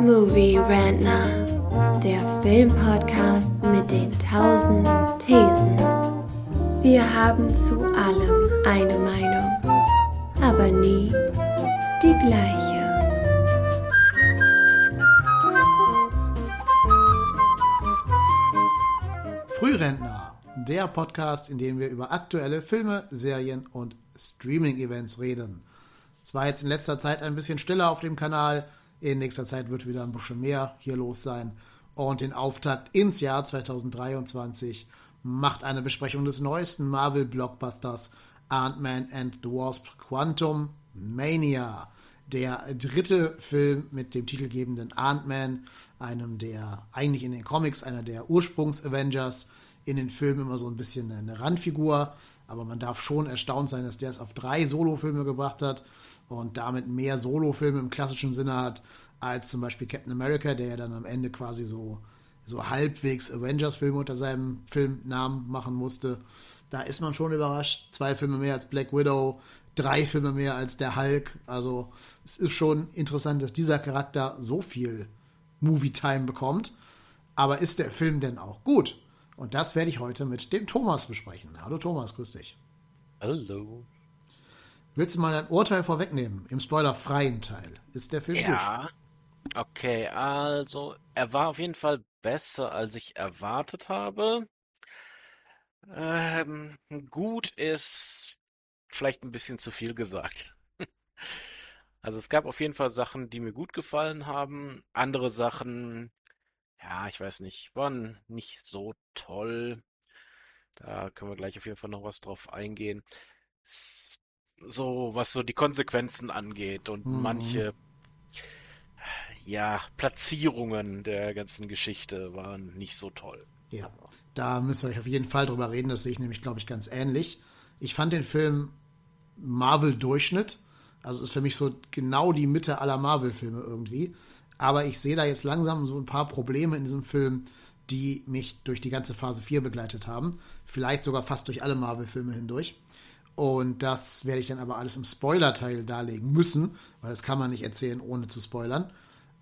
Movie Rantner, der Filmpodcast mit den tausend Thesen. Wir haben zu allem eine Meinung, aber nie die gleiche. Frührentner, der Podcast, in dem wir über aktuelle Filme, Serien und Streaming-Events reden. Es war jetzt in letzter Zeit ein bisschen stiller auf dem Kanal. In nächster Zeit wird wieder ein bisschen mehr hier los sein. Und den Auftakt ins Jahr 2023 macht eine Besprechung des neuesten Marvel-Blockbusters Ant-Man and the Wasp Quantum Mania. Der dritte Film mit dem titelgebenden Ant-Man, einem der eigentlich in den Comics einer der Ursprungs-Avengers, in den Filmen immer so ein bisschen eine Randfigur, aber man darf schon erstaunt sein, dass der es auf drei Solo-Filme gebracht hat und damit mehr Solo-Filme im klassischen Sinne hat, als zum Beispiel Captain America, der ja dann am Ende quasi so, so halbwegs Avengers-Filme unter seinem Filmnamen machen musste. Da ist man schon überrascht. Zwei Filme mehr als Black Widow, drei Filme mehr als der Hulk. Also es ist schon interessant, dass dieser Charakter so viel Movie-Time bekommt. Aber ist der Film denn auch gut? Und das werde ich heute mit dem Thomas besprechen. Hallo Thomas, grüß dich. Hallo. Willst du mal ein Urteil vorwegnehmen im spoilerfreien Teil? Ist der Film ja. gut? Okay, also er war auf jeden Fall besser, als ich erwartet habe. Ähm, gut ist vielleicht ein bisschen zu viel gesagt. Also es gab auf jeden Fall Sachen, die mir gut gefallen haben. Andere Sachen, ja, ich weiß nicht, waren nicht so toll. Da können wir gleich auf jeden Fall noch was drauf eingehen. So, was so die Konsequenzen angeht und mhm. manche, ja, Platzierungen der ganzen Geschichte waren nicht so toll. Ja, da müssen wir auf jeden Fall drüber reden. Das sehe ich nämlich, glaube ich, ganz ähnlich. Ich fand den Film Marvel-Durchschnitt. Also es ist für mich so genau die Mitte aller Marvel-Filme irgendwie. Aber ich sehe da jetzt langsam so ein paar Probleme in diesem Film, die mich durch die ganze Phase 4 begleitet haben. Vielleicht sogar fast durch alle Marvel-Filme hindurch. Und das werde ich dann aber alles im Spoiler-Teil darlegen müssen, weil das kann man nicht erzählen, ohne zu spoilern.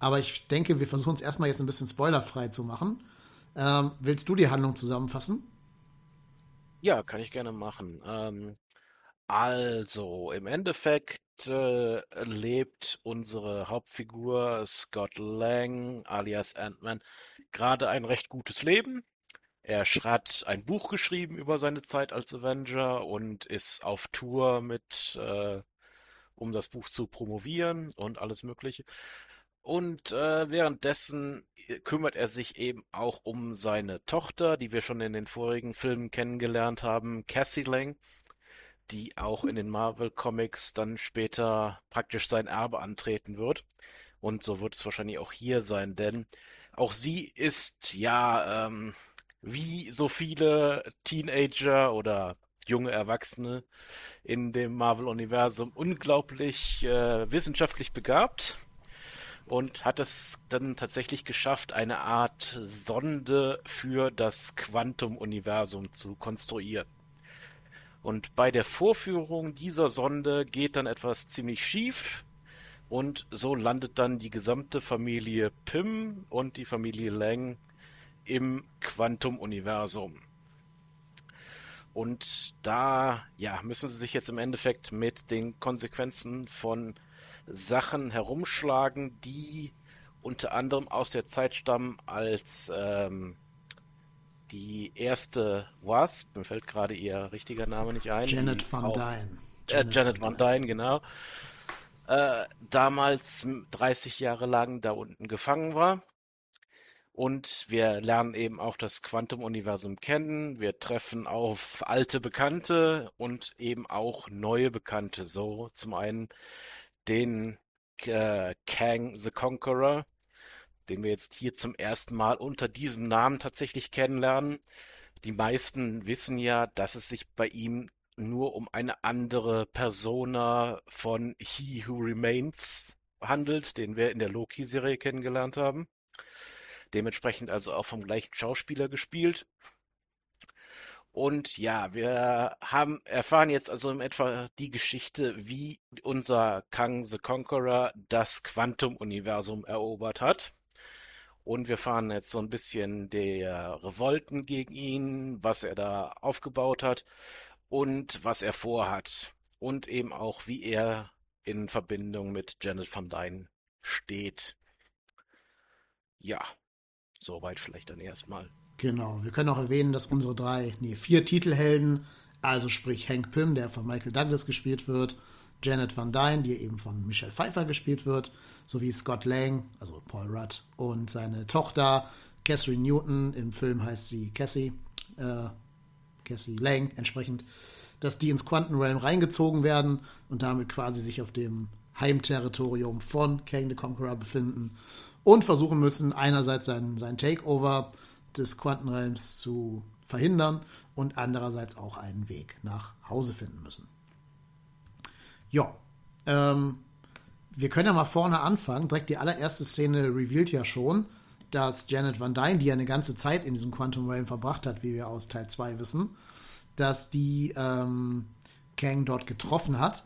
Aber ich denke, wir versuchen es erstmal jetzt ein bisschen spoilerfrei zu machen. Ähm, willst du die Handlung zusammenfassen? Ja, kann ich gerne machen. Ähm, also, im Endeffekt äh, lebt unsere Hauptfigur Scott Lang alias Ant-Man gerade ein recht gutes Leben. Er hat ein Buch geschrieben über seine Zeit als Avenger und ist auf Tour mit, äh, um das Buch zu promovieren und alles Mögliche. Und äh, währenddessen äh, kümmert er sich eben auch um seine Tochter, die wir schon in den vorigen Filmen kennengelernt haben, Cassie Lang die auch in den Marvel Comics dann später praktisch sein Erbe antreten wird. Und so wird es wahrscheinlich auch hier sein, denn auch sie ist ja ähm, wie so viele Teenager oder junge Erwachsene in dem Marvel-Universum unglaublich äh, wissenschaftlich begabt und hat es dann tatsächlich geschafft, eine Art Sonde für das Quantum-Universum zu konstruieren. Und bei der Vorführung dieser Sonde geht dann etwas ziemlich schief. Und so landet dann die gesamte Familie Pym und die Familie Lang im Quantum-Universum. Und da ja, müssen sie sich jetzt im Endeffekt mit den Konsequenzen von Sachen herumschlagen, die unter anderem aus der Zeit stammen, als ähm, die erste Wasp, mir fällt gerade ihr richtiger Name nicht ein. Janet Van Dyne. Janet, äh, Janet Van Dyne, genau. Äh, damals 30 Jahre lang da unten gefangen war. Und wir lernen eben auch das Quantum-Universum kennen. Wir treffen auf alte Bekannte und eben auch neue Bekannte. So zum einen den äh, Kang the Conqueror, den wir jetzt hier zum ersten Mal unter diesem Namen tatsächlich kennenlernen. Die meisten wissen ja, dass es sich bei ihm nur um eine andere Persona von He Who Remains handelt, den wir in der Loki-Serie kennengelernt haben. Dementsprechend also auch vom gleichen Schauspieler gespielt. Und ja, wir haben erfahren jetzt also in etwa die Geschichte, wie unser Kang the Conqueror das Quantum-Universum erobert hat. Und wir fahren jetzt so ein bisschen der Revolten gegen ihn, was er da aufgebaut hat und was er vorhat. Und eben auch, wie er in Verbindung mit Janet van Dyne steht. Ja, soweit vielleicht dann erstmal. Genau, wir können auch erwähnen, dass unsere drei, nee, vier Titelhelden, also sprich Hank Pym, der von Michael Douglas gespielt wird, Janet Van Dyne, die eben von Michelle Pfeiffer gespielt wird, sowie Scott Lang, also Paul Rudd, und seine Tochter Catherine Newton, im Film heißt sie Cassie, äh, Cassie Lang entsprechend, dass die ins Quantenrealm reingezogen werden und damit quasi sich auf dem Heimterritorium von Kang the Conqueror befinden und versuchen müssen, einerseits sein, sein Takeover des Quantenrealms zu verhindern und andererseits auch einen Weg nach Hause finden müssen. Ja, ähm, wir können ja mal vorne anfangen. Direkt die allererste Szene revealed ja schon, dass Janet Van Dyne, die ja eine ganze Zeit in diesem Quantum Realm verbracht hat, wie wir aus Teil 2 wissen, dass die ähm, Kang dort getroffen hat.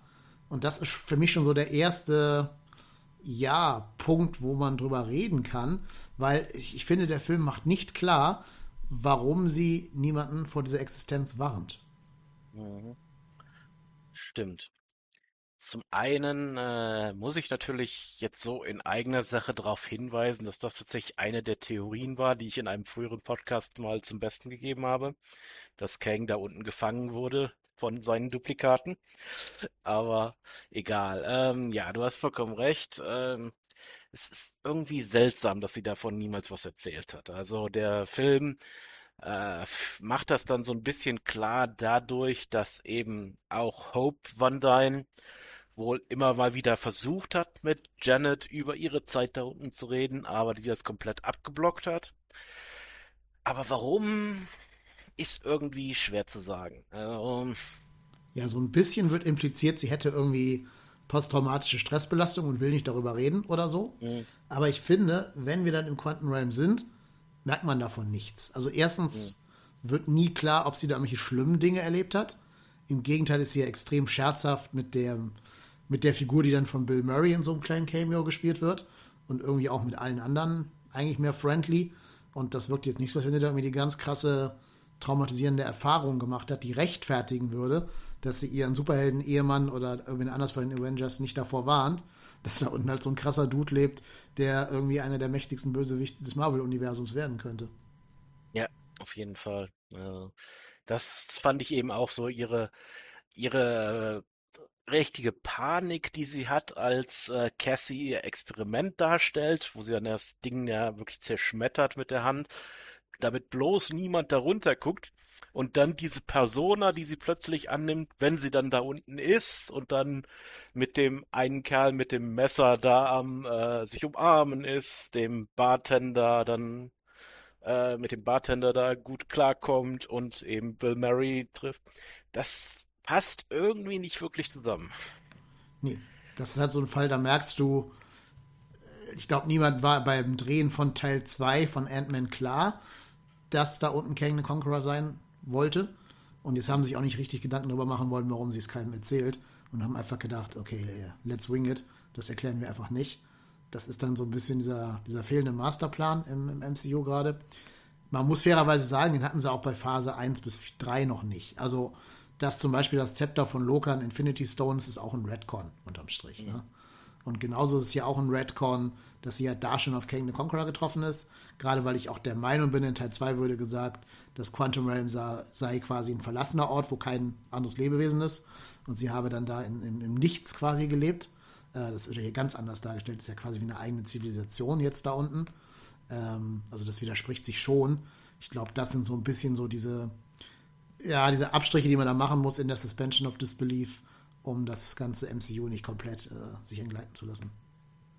Und das ist für mich schon so der erste, ja, Punkt, wo man drüber reden kann, weil ich, ich finde, der Film macht nicht klar, warum sie niemanden vor dieser Existenz warnt. Mhm. Stimmt. Zum einen äh, muss ich natürlich jetzt so in eigener Sache darauf hinweisen, dass das tatsächlich eine der Theorien war, die ich in einem früheren Podcast mal zum Besten gegeben habe, dass Kang da unten gefangen wurde von seinen Duplikaten. Aber egal. Ähm, ja, du hast vollkommen recht. Ähm, es ist irgendwie seltsam, dass sie davon niemals was erzählt hat. Also der Film äh, macht das dann so ein bisschen klar dadurch, dass eben auch Hope Van Dyne wohl immer mal wieder versucht hat, mit Janet über ihre Zeit da unten zu reden, aber die das komplett abgeblockt hat. Aber warum ist irgendwie schwer zu sagen. Also, ja, so ein bisschen wird impliziert, sie hätte irgendwie posttraumatische Stressbelastung und will nicht darüber reden oder so. Mhm. Aber ich finde, wenn wir dann im Quantenrealm sind, merkt man davon nichts. Also erstens mhm. wird nie klar, ob sie da irgendwelche schlimmen Dinge erlebt hat. Im Gegenteil ist sie ja extrem scherzhaft mit der, mit der Figur, die dann von Bill Murray in so einem kleinen Cameo gespielt wird. Und irgendwie auch mit allen anderen eigentlich mehr friendly. Und das wirkt jetzt nicht so, als wenn sie da irgendwie die ganz krasse traumatisierende Erfahrung gemacht hat, die rechtfertigen würde, dass sie ihren Superhelden-Ehemann oder irgendwen anders von den Avengers nicht davor warnt, dass da unten halt so ein krasser Dude lebt, der irgendwie einer der mächtigsten Bösewichte des Marvel-Universums werden könnte. Ja, auf jeden Fall. Das fand ich eben auch so ihre, ihre äh, richtige Panik, die sie hat, als äh, Cassie ihr Experiment darstellt, wo sie dann das Ding ja wirklich zerschmettert mit der Hand damit bloß niemand darunter guckt. Und dann diese Persona, die sie plötzlich annimmt, wenn sie dann da unten ist und dann mit dem einen Kerl mit dem Messer da am äh, sich umarmen ist, dem Bartender dann äh, mit dem Bartender da gut klarkommt und eben Bill Murray trifft. Das passt irgendwie nicht wirklich zusammen. Nee, das ist halt so ein Fall, da merkst du, ich glaube, niemand war beim Drehen von Teil 2 von Ant-Man klar, dass da unten Kang the Conqueror sein wollte. Und jetzt haben sie sich auch nicht richtig Gedanken darüber machen wollen, warum sie es keinem erzählt. Und haben einfach gedacht, okay, let's wing it. Das erklären wir einfach nicht. Das ist dann so ein bisschen dieser, dieser fehlende Masterplan im, im MCU gerade. Man muss fairerweise sagen, den hatten sie auch bei Phase 1 bis 3 noch nicht. Also, dass zum Beispiel das Zepter von Lokan Infinity Stones ist auch ein Redcon unterm Strich. Mhm. Ne? Und genauso ist es ja auch ein Redcon, dass sie ja da schon auf King the Conqueror getroffen ist. Gerade weil ich auch der Meinung bin, in Teil 2 wurde gesagt, dass Quantum Realm sei quasi ein verlassener Ort, wo kein anderes Lebewesen ist. Und sie habe dann da in, in, im Nichts quasi gelebt. Äh, das wird ja hier ganz anders dargestellt. Das ist ja quasi wie eine eigene Zivilisation jetzt da unten. Ähm, also das widerspricht sich schon. Ich glaube, das sind so ein bisschen so diese, ja, diese Abstriche, die man da machen muss in der Suspension of Disbelief um das ganze MCU nicht komplett äh, sich entgleiten zu lassen.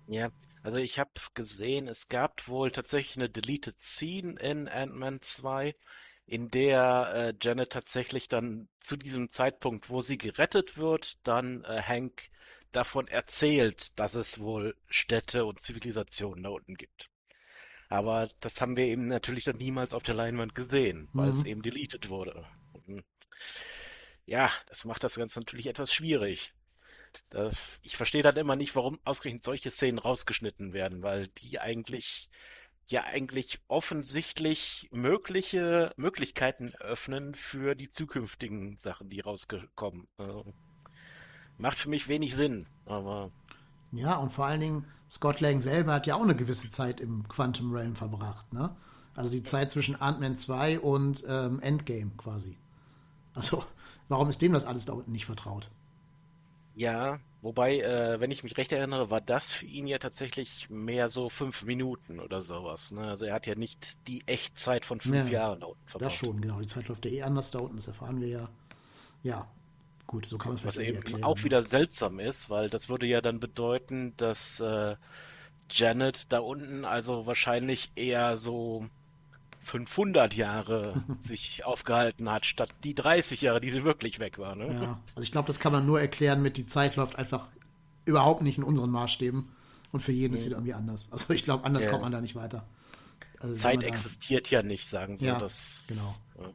Ja, also ich habe gesehen, es gab wohl tatsächlich eine Deleted Scene in Ant-Man 2, in der äh, Janet tatsächlich dann zu diesem Zeitpunkt, wo sie gerettet wird, dann äh, Hank davon erzählt, dass es wohl Städte und Zivilisationen da unten gibt. Aber das haben wir eben natürlich dann niemals auf der Leinwand gesehen, weil mhm. es eben deleted wurde. hm, ja, das macht das Ganze natürlich etwas schwierig. Das, ich verstehe dann immer nicht, warum ausgerechnet solche Szenen rausgeschnitten werden, weil die eigentlich ja eigentlich offensichtlich mögliche Möglichkeiten öffnen für die zukünftigen Sachen, die rauskommen. Also, macht für mich wenig Sinn, aber. Ja, und vor allen Dingen, Scott Lang selber hat ja auch eine gewisse Zeit im Quantum Realm verbracht, ne? Also die Zeit zwischen Ant-Man 2 und ähm, Endgame quasi. Also, warum ist dem das alles da unten nicht vertraut? Ja, wobei, äh, wenn ich mich recht erinnere, war das für ihn ja tatsächlich mehr so fünf Minuten oder sowas. Ne? Also er hat ja nicht die Echtzeit von fünf ja, Jahren da unten verbracht. Das schon, genau. Die Zeit läuft ja eh anders da unten, das erfahren wir ja. Ja, gut, so kann man es Was eben erklären, auch ne? wieder seltsam ist, weil das würde ja dann bedeuten, dass äh, Janet da unten also wahrscheinlich eher so 500 Jahre sich aufgehalten hat, statt die 30 Jahre, die sie wirklich weg war. Ne? Ja, also ich glaube, das kann man nur erklären mit, die Zeit läuft einfach überhaupt nicht in unseren Maßstäben und für jeden mhm. ist sie irgendwie anders. Also ich glaube, anders ja. kommt man da nicht weiter. Also Zeit existiert ja nicht, sagen sie. Ja, das, genau. Ja.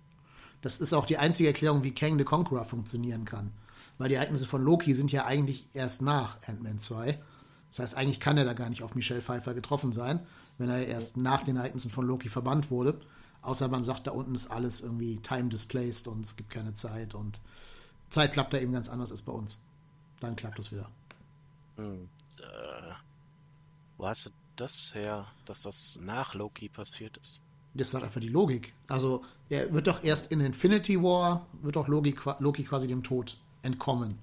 Das ist auch die einzige Erklärung, wie Kang the Conqueror funktionieren kann. Weil die Ereignisse von Loki sind ja eigentlich erst nach Ant-Man 2. Das heißt, eigentlich kann er da gar nicht auf Michelle Pfeiffer getroffen sein, wenn er erst nach den Ereignissen von Loki verbannt wurde. Außer man sagt, da unten ist alles irgendwie time displaced und es gibt keine Zeit und Zeit klappt da eben ganz anders als bei uns. Dann klappt es wieder. Hm, äh, wo hast du das her, dass das nach Loki passiert ist? Das ist einfach die Logik. Also, er wird doch erst in Infinity War, wird doch Loki, Loki quasi dem Tod entkommen.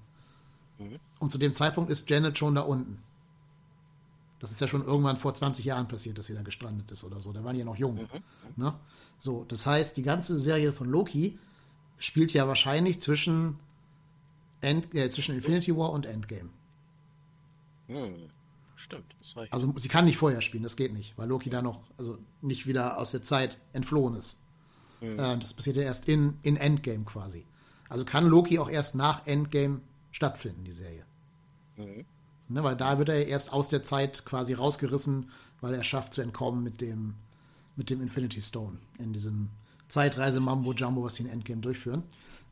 Mhm. Und zu dem Zeitpunkt ist Janet schon da unten. Das ist ja schon irgendwann vor 20 Jahren passiert, dass sie da gestrandet ist oder so. Da waren die ja noch jung. Mhm. Ne? So, das heißt, die ganze Serie von Loki spielt ja wahrscheinlich zwischen, End, äh, zwischen Infinity War und Endgame. Mhm. Stimmt, das reicht. Also sie kann nicht vorher spielen, das geht nicht, weil Loki da noch also nicht wieder aus der Zeit entflohen ist. Mhm. Äh, das passiert ja erst in, in Endgame quasi. Also kann Loki auch erst nach Endgame stattfinden, die Serie. Mhm. Ne, weil da wird er erst aus der Zeit quasi rausgerissen, weil er schafft zu entkommen mit dem, mit dem Infinity Stone in diesem Zeitreise-Mambo-Jumbo, was sie in Endgame durchführen.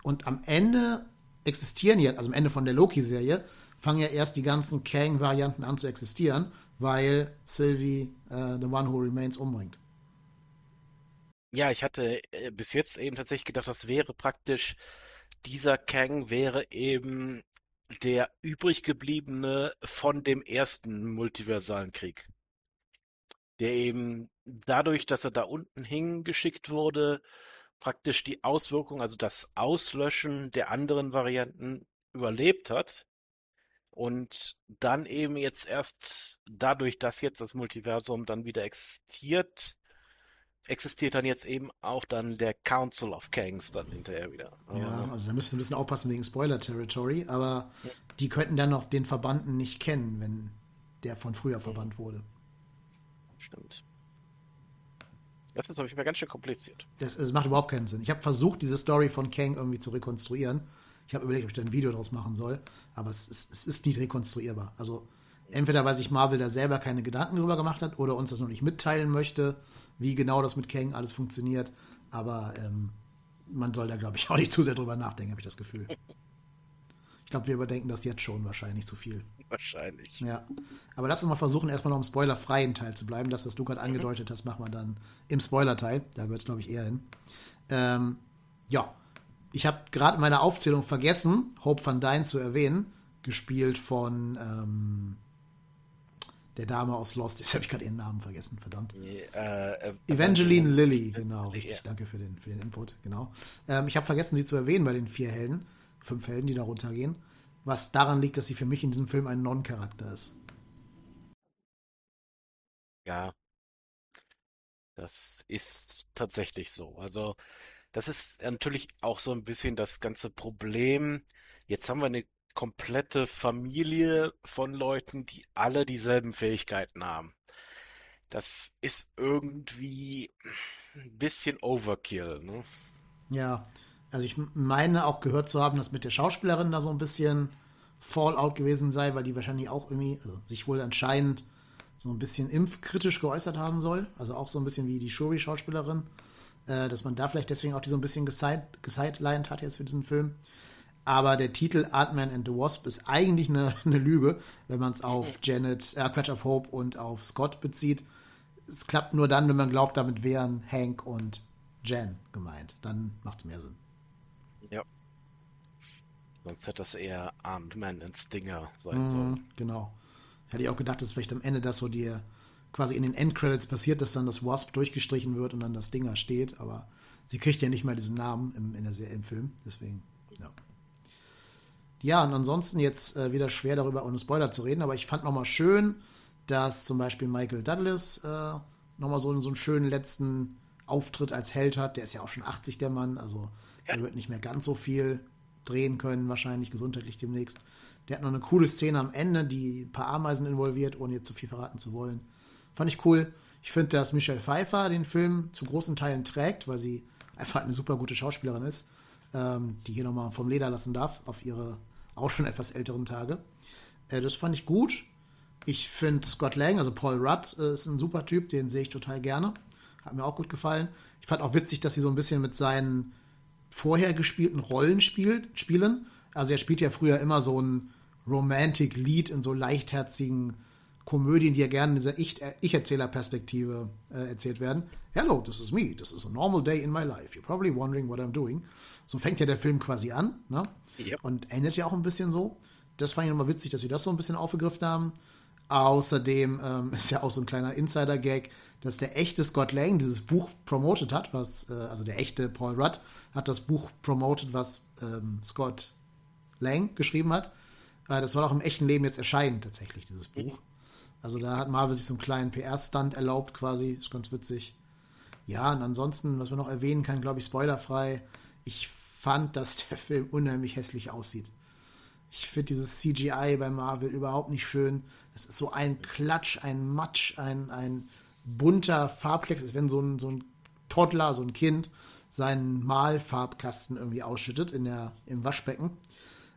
Und am Ende existieren jetzt, also am Ende von der Loki-Serie, fangen ja erst die ganzen Kang-Varianten an zu existieren, weil Sylvie uh, The One Who Remains umbringt. Ja, ich hatte äh, bis jetzt eben tatsächlich gedacht, das wäre praktisch, dieser Kang wäre eben der übrig gebliebene von dem ersten multiversalen Krieg. Der eben dadurch, dass er da unten hingeschickt wurde, praktisch die Auswirkung, also das Auslöschen der anderen Varianten überlebt hat und dann eben jetzt erst dadurch, dass jetzt das Multiversum dann wieder existiert, existiert dann jetzt eben auch dann der Council of Kangs dann hinterher wieder. Ja, also da müsst ihr ein bisschen aufpassen wegen Spoiler-Territory, aber ja. die könnten dann noch den Verbannten nicht kennen, wenn der von früher verbannt wurde. Stimmt. Das ist auf jeden Fall ganz schön kompliziert. Das, das macht überhaupt keinen Sinn. Ich habe versucht, diese Story von Kang irgendwie zu rekonstruieren. Ich habe überlegt, ob ich da ein Video draus machen soll, aber es ist, es ist nicht rekonstruierbar. Also entweder weil sich Marvel da selber keine Gedanken drüber gemacht hat oder uns das noch nicht mitteilen möchte, wie genau das mit Kang alles funktioniert. Aber ähm, man soll da, glaube ich, auch nicht zu sehr drüber nachdenken, habe ich das Gefühl. Ich glaube, wir überdenken das jetzt schon wahrscheinlich zu viel. Wahrscheinlich. Ja. Aber lass uns mal versuchen, erstmal noch im spoilerfreien Teil zu bleiben. Das, was du gerade mhm. angedeutet hast, machen wir dann im Spoiler-Teil. Da gehört es, glaube ich, eher hin. Ähm, ja. Ich habe gerade in meiner Aufzählung vergessen, Hope van Dyne zu erwähnen. Gespielt von ähm, der Dame aus Lost. Jetzt habe ich gerade ihren Namen vergessen, verdammt. Äh, äh, Evangeline Lilly, genau, richtig. Ja. Danke für den, für den Input, genau. Ähm, ich habe vergessen, sie zu erwähnen bei den vier Helden, fünf Helden, die da runtergehen. Was daran liegt, dass sie für mich in diesem Film ein Non-Charakter ist. Ja. Das ist tatsächlich so. Also, das ist natürlich auch so ein bisschen das ganze Problem. Jetzt haben wir eine komplette Familie von Leuten, die alle dieselben Fähigkeiten haben. Das ist irgendwie ein bisschen Overkill, ne? Ja, also ich meine auch gehört zu haben, dass mit der Schauspielerin da so ein bisschen Fallout gewesen sei, weil die wahrscheinlich auch irgendwie, also sich wohl anscheinend so ein bisschen impfkritisch geäußert haben soll. Also auch so ein bisschen wie die Shuri-Schauspielerin. äh, dass man da vielleicht deswegen auch die so ein bisschen gesidelined hat jetzt für diesen Film. Aber der Titel Ant-Man and the Wasp ist eigentlich eine, eine Lüge, wenn man es auf Janet, äh, Quatsch, auf Hope und auf Scott bezieht. Es klappt nur dann, wenn man glaubt, damit wären Hank und Jan gemeint. Dann macht es mehr Sinn. Ja. Sonst hätte das eher Ant-Man and Stinger sein mm, sollen. Genau. Hätte ich auch gedacht, dass vielleicht am Ende das so dir quasi in den Endcredits passiert, dass dann das Wasp durchgestrichen wird und dann das Stinger steht. Aber sie kriegt ja nicht mal diesen Namen im, in der Serie, im Film. Deswegen, ja. Ja, und ansonsten jetzt äh, wieder schwer darüber ohne Spoiler zu reden, aber ich fand nochmal schön, dass zum Beispiel Michael Douglas äh, nochmal so, so einen schönen letzten Auftritt als Held hat. Der ist ja auch schon 80, der Mann, also ja. er wird nicht mehr ganz so viel drehen können, wahrscheinlich gesundheitlich demnächst. Der hat noch eine coole Szene am Ende, die ein paar Ameisen involviert, ohne jetzt zu viel verraten zu wollen. Fand ich cool. Ich finde, dass Michelle Pfeiffer den Film zu großen Teilen trägt, weil sie einfach eine super gute Schauspielerin ist, ähm, die hier nochmal vom Leder lassen darf auf ihre auch schon etwas älteren Tage. Äh, das fand ich gut. Ich finde Scott Lang, also Paul Rudd, äh, ist ein super Typ, den sehe ich total gerne. Hat mir auch gut gefallen. Ich fand auch witzig, dass sie so ein bisschen mit seinen vorher gespielten Rollen spielt, spielen. Also er spielt ja früher immer so ein Romantic Lead in so leichtherzigen Komödien, die ja gerne in dieser Ich-Erzähler-Perspektive äh, erzählt werden. Hello, this is me. This is a normal day in my life. You're probably wondering what I'm doing. So fängt ja der Film quasi an. Ne? Yep. Und endet ja auch ein bisschen so. Das fand ich nochmal witzig, dass wir das so ein bisschen aufgegriffen haben. Außerdem ähm, ist ja auch so ein kleiner Insider-Gag, dass der echte Scott Lang dieses Buch promotet hat, was, äh, also der echte Paul Rudd hat das Buch promotet, was ähm, Scott Lang geschrieben hat. Äh, das soll auch im echten Leben jetzt erscheinen, tatsächlich, dieses Buch. Also da hat Marvel sich so einen kleinen PR-Stunt erlaubt quasi. Ist ganz witzig. Ja, und ansonsten, was man noch erwähnen kann, glaube ich, spoilerfrei. Ich fand, dass der Film unheimlich hässlich aussieht. Ich finde dieses CGI bei Marvel überhaupt nicht schön. Es ist so ein Klatsch, ein Matsch, ein, ein bunter Farbklecks, als wenn so ein, so ein Toddler, so ein Kind, seinen Malfarbkasten irgendwie ausschüttet in der, im Waschbecken.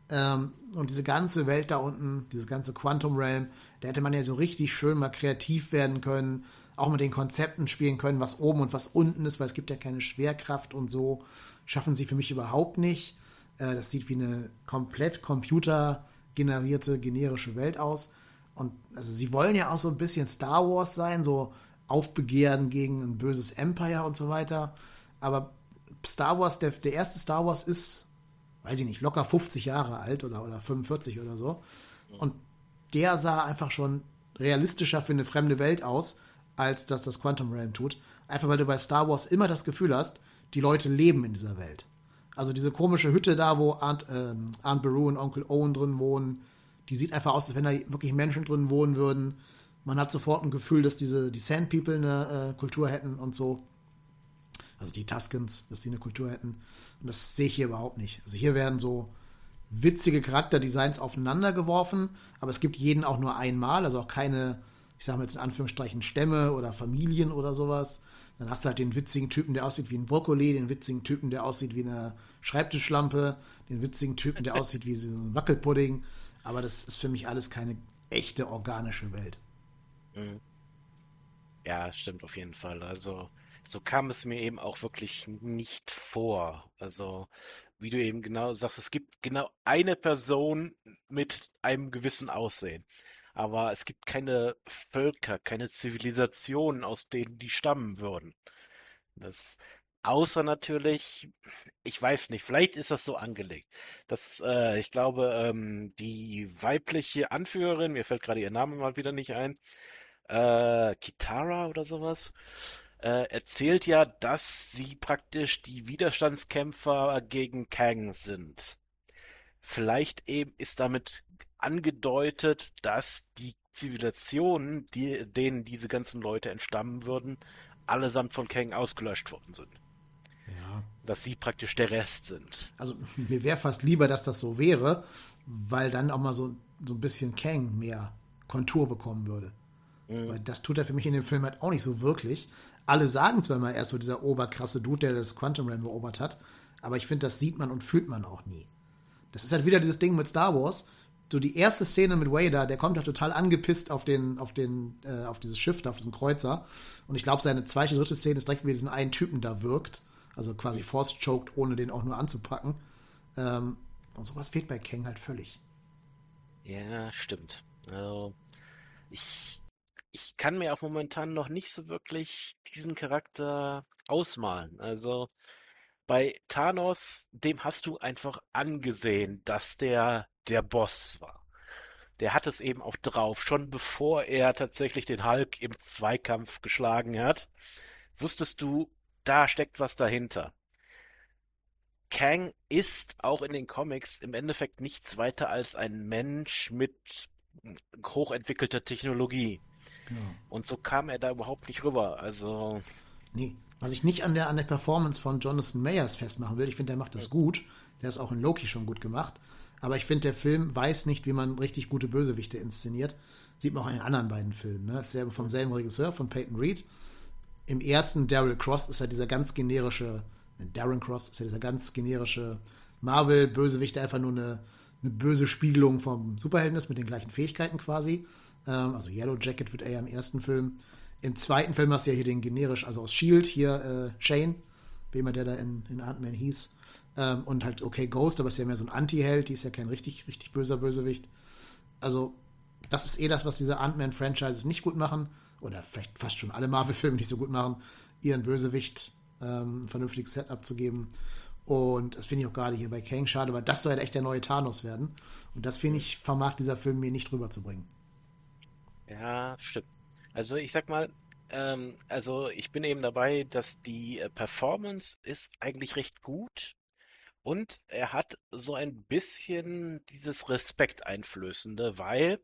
Ähm, und diese ganze Welt da unten, dieses ganze Quantum Realm, da hätte man ja so richtig schön mal kreativ werden können, auch mit den Konzepten spielen können, was oben und was unten ist, weil es gibt ja keine Schwerkraft und so. Schaffen sie für mich überhaupt nicht. Äh, das sieht wie eine komplett computergenerierte, generische Welt aus. Und also sie wollen ja auch so ein bisschen Star Wars sein, so Aufbegehren gegen ein böses Empire und so weiter. Aber Star Wars, der, der erste Star Wars ist weiß ich nicht, locker 50 Jahre alt oder, oder 45 oder so. Und der sah einfach schon realistischer für eine fremde Welt aus, als das das Quantum Realm tut. Einfach weil du bei Star Wars immer das Gefühl hast, die Leute leben in dieser Welt. Also diese komische Hütte da, wo Aunt, ähm, Aunt Beru und Onkel Owen drin wohnen, die sieht einfach aus, als wenn da wirklich Menschen drin wohnen würden. Man hat sofort ein Gefühl, dass diese die Sand People eine äh, Kultur hätten und so also die Tuskens, dass die eine Kultur hätten. Und das sehe ich hier überhaupt nicht. Also hier werden so witzige Charakterdesigns aufeinander geworfen, aber es gibt jeden auch nur einmal, also auch keine, ich sage mal jetzt in Anführungsstrichen, Stämme oder Familien oder sowas. Dann hast du halt den witzigen Typen, der aussieht wie ein Brokkoli, den witzigen Typen, der aussieht wie eine Schreibtischlampe, den witzigen Typen, der aussieht wie so ein Wackelpudding. Aber das ist für mich alles keine echte organische Welt. Mhm. Ja, stimmt auf jeden Fall. Also so kam es mir eben auch wirklich nicht vor. Also, wie du eben genau sagst, es gibt genau eine Person mit einem gewissen Aussehen. Aber es gibt keine Völker, keine Zivilisationen, aus denen die stammen würden. Das, außer natürlich, ich weiß nicht, vielleicht ist das so angelegt. Das, äh, ich glaube, ähm, die weibliche Anführerin, mir fällt gerade ihr Name mal wieder nicht ein, äh, Kitara oder sowas, äh, erzählt ja, dass sie praktisch die Widerstandskämpfer gegen Kang sind. Vielleicht eben ist damit angedeutet, dass die Zivilisationen, die, denen diese ganzen Leute entstammen würden, allesamt von Kang ausgelöscht worden sind. Ja. Dass sie praktisch der Rest sind. Also mir wäre fast lieber, dass das so wäre, weil dann auch mal so, so ein bisschen Kang mehr Kontur bekommen würde. Mhm. Weil das tut er für mich in dem Film halt auch nicht so wirklich. Alle sagen zwar mal, er ist so dieser oberkrasse Dude, der das Quantum Realm erobert hat, aber ich finde, das sieht man und fühlt man auch nie. Das ist halt wieder dieses Ding mit Star Wars. so die erste Szene mit Wader, der kommt da total angepisst auf den, auf den, äh, auf dieses Schiff da, auf diesen Kreuzer. Und ich glaube, seine zweite, dritte Szene ist direkt, wie er diesen einen Typen da wirkt. Also quasi force-choked, ohne den auch nur anzupacken. Ähm, und sowas fehlt bei Kang halt völlig. Ja, stimmt. Also, ich, ich kann mir auch momentan noch nicht so wirklich diesen Charakter ausmalen. Also, bei Thanos, dem hast du einfach angesehen, dass der der Boss war. Der hat es eben auch drauf, schon bevor er tatsächlich den Hulk im Zweikampf geschlagen hat. Wusstest du, da steckt was dahinter. Kang ist auch in den Comics im Endeffekt nichts weiter als ein Mensch mit hochentwickelter Technologie. Genau. Und so kam er da überhaupt nicht rüber. Also. Nee, was ich nicht an der, an der Performance von Jonathan Mayers festmachen will, ich finde, der macht das gut. Der ist auch in Loki schon gut gemacht. Aber ich finde, der Film weiß nicht, wie man richtig gute Bösewichte inszeniert. Sieht man auch in den anderen beiden Filmen. Ne? Ist ja vom selben Regisseur, von Peyton Reed. Im ersten Daryl Cross ist ja dieser ganz generische, äh, Darren Cross ist ja dieser ganz generische Marvel-Bösewicht, der einfach nur eine, eine böse Spiegelung vom Superhelden ist, mit den gleichen Fähigkeiten quasi. Ähm, also Yellow Jacket wird er ja im ersten Film. Im zweiten Film hast du ja hier den generisch, also aus Shield, hier äh, Shane, wie immer der da in, in Ant-Man hieß. Ähm, und halt, okay, Ghost, aber ist ja mehr so ein Anti-Held, die ist ja kein richtig, richtig böser Bösewicht. Also, das ist eh das, was diese Ant-Man-Franchises nicht gut machen, oder vielleicht fast schon alle Marvel-Filme nicht so gut machen, ihren Bösewicht ähm, ein vernünftiges Setup zu geben. Und das finde ich auch gerade hier bei Kang schade, weil das soll halt echt der neue Thanos werden. Und das finde ich, vermag dieser Film mir nicht rüberzubringen. Ja, stimmt. Also ich sag mal, ähm, also ich bin eben dabei, dass die äh, Performance ist eigentlich recht gut. Und er hat so ein bisschen dieses Respekteinflößende, weil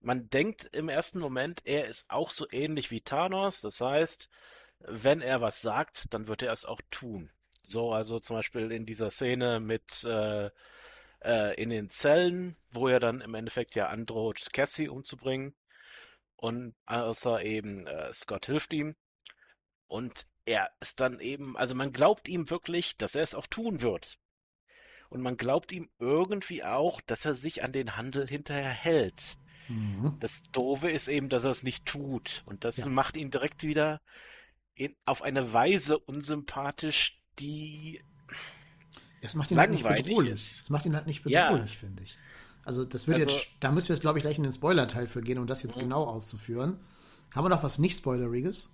man denkt im ersten Moment, er ist auch so ähnlich wie Thanos. Das heißt, wenn er was sagt, dann wird er es auch tun. So, also zum Beispiel in dieser Szene mit äh, äh, in den Zellen, wo er dann im Endeffekt ja androht, Cassie umzubringen. Und außer eben äh, Scott hilft ihm. Und er ist dann eben, also man glaubt ihm wirklich, dass er es auch tun wird. Und man glaubt ihm irgendwie auch, dass er sich an den Handel hinterher hält. Mhm. Das Doofe ist eben, dass er es nicht tut. Und das ja. macht ihn direkt wieder in, auf eine Weise unsympathisch, die. Es macht ihn halt nicht bedrohlich. Es macht ihn halt nicht bedrohlich, ja. finde ich. Also, das wird also, jetzt, da müssen wir jetzt, glaube ich, gleich in den Spoiler-Teil für gehen, um das jetzt mhm. genau auszuführen. Haben wir noch was nicht Spoileriges?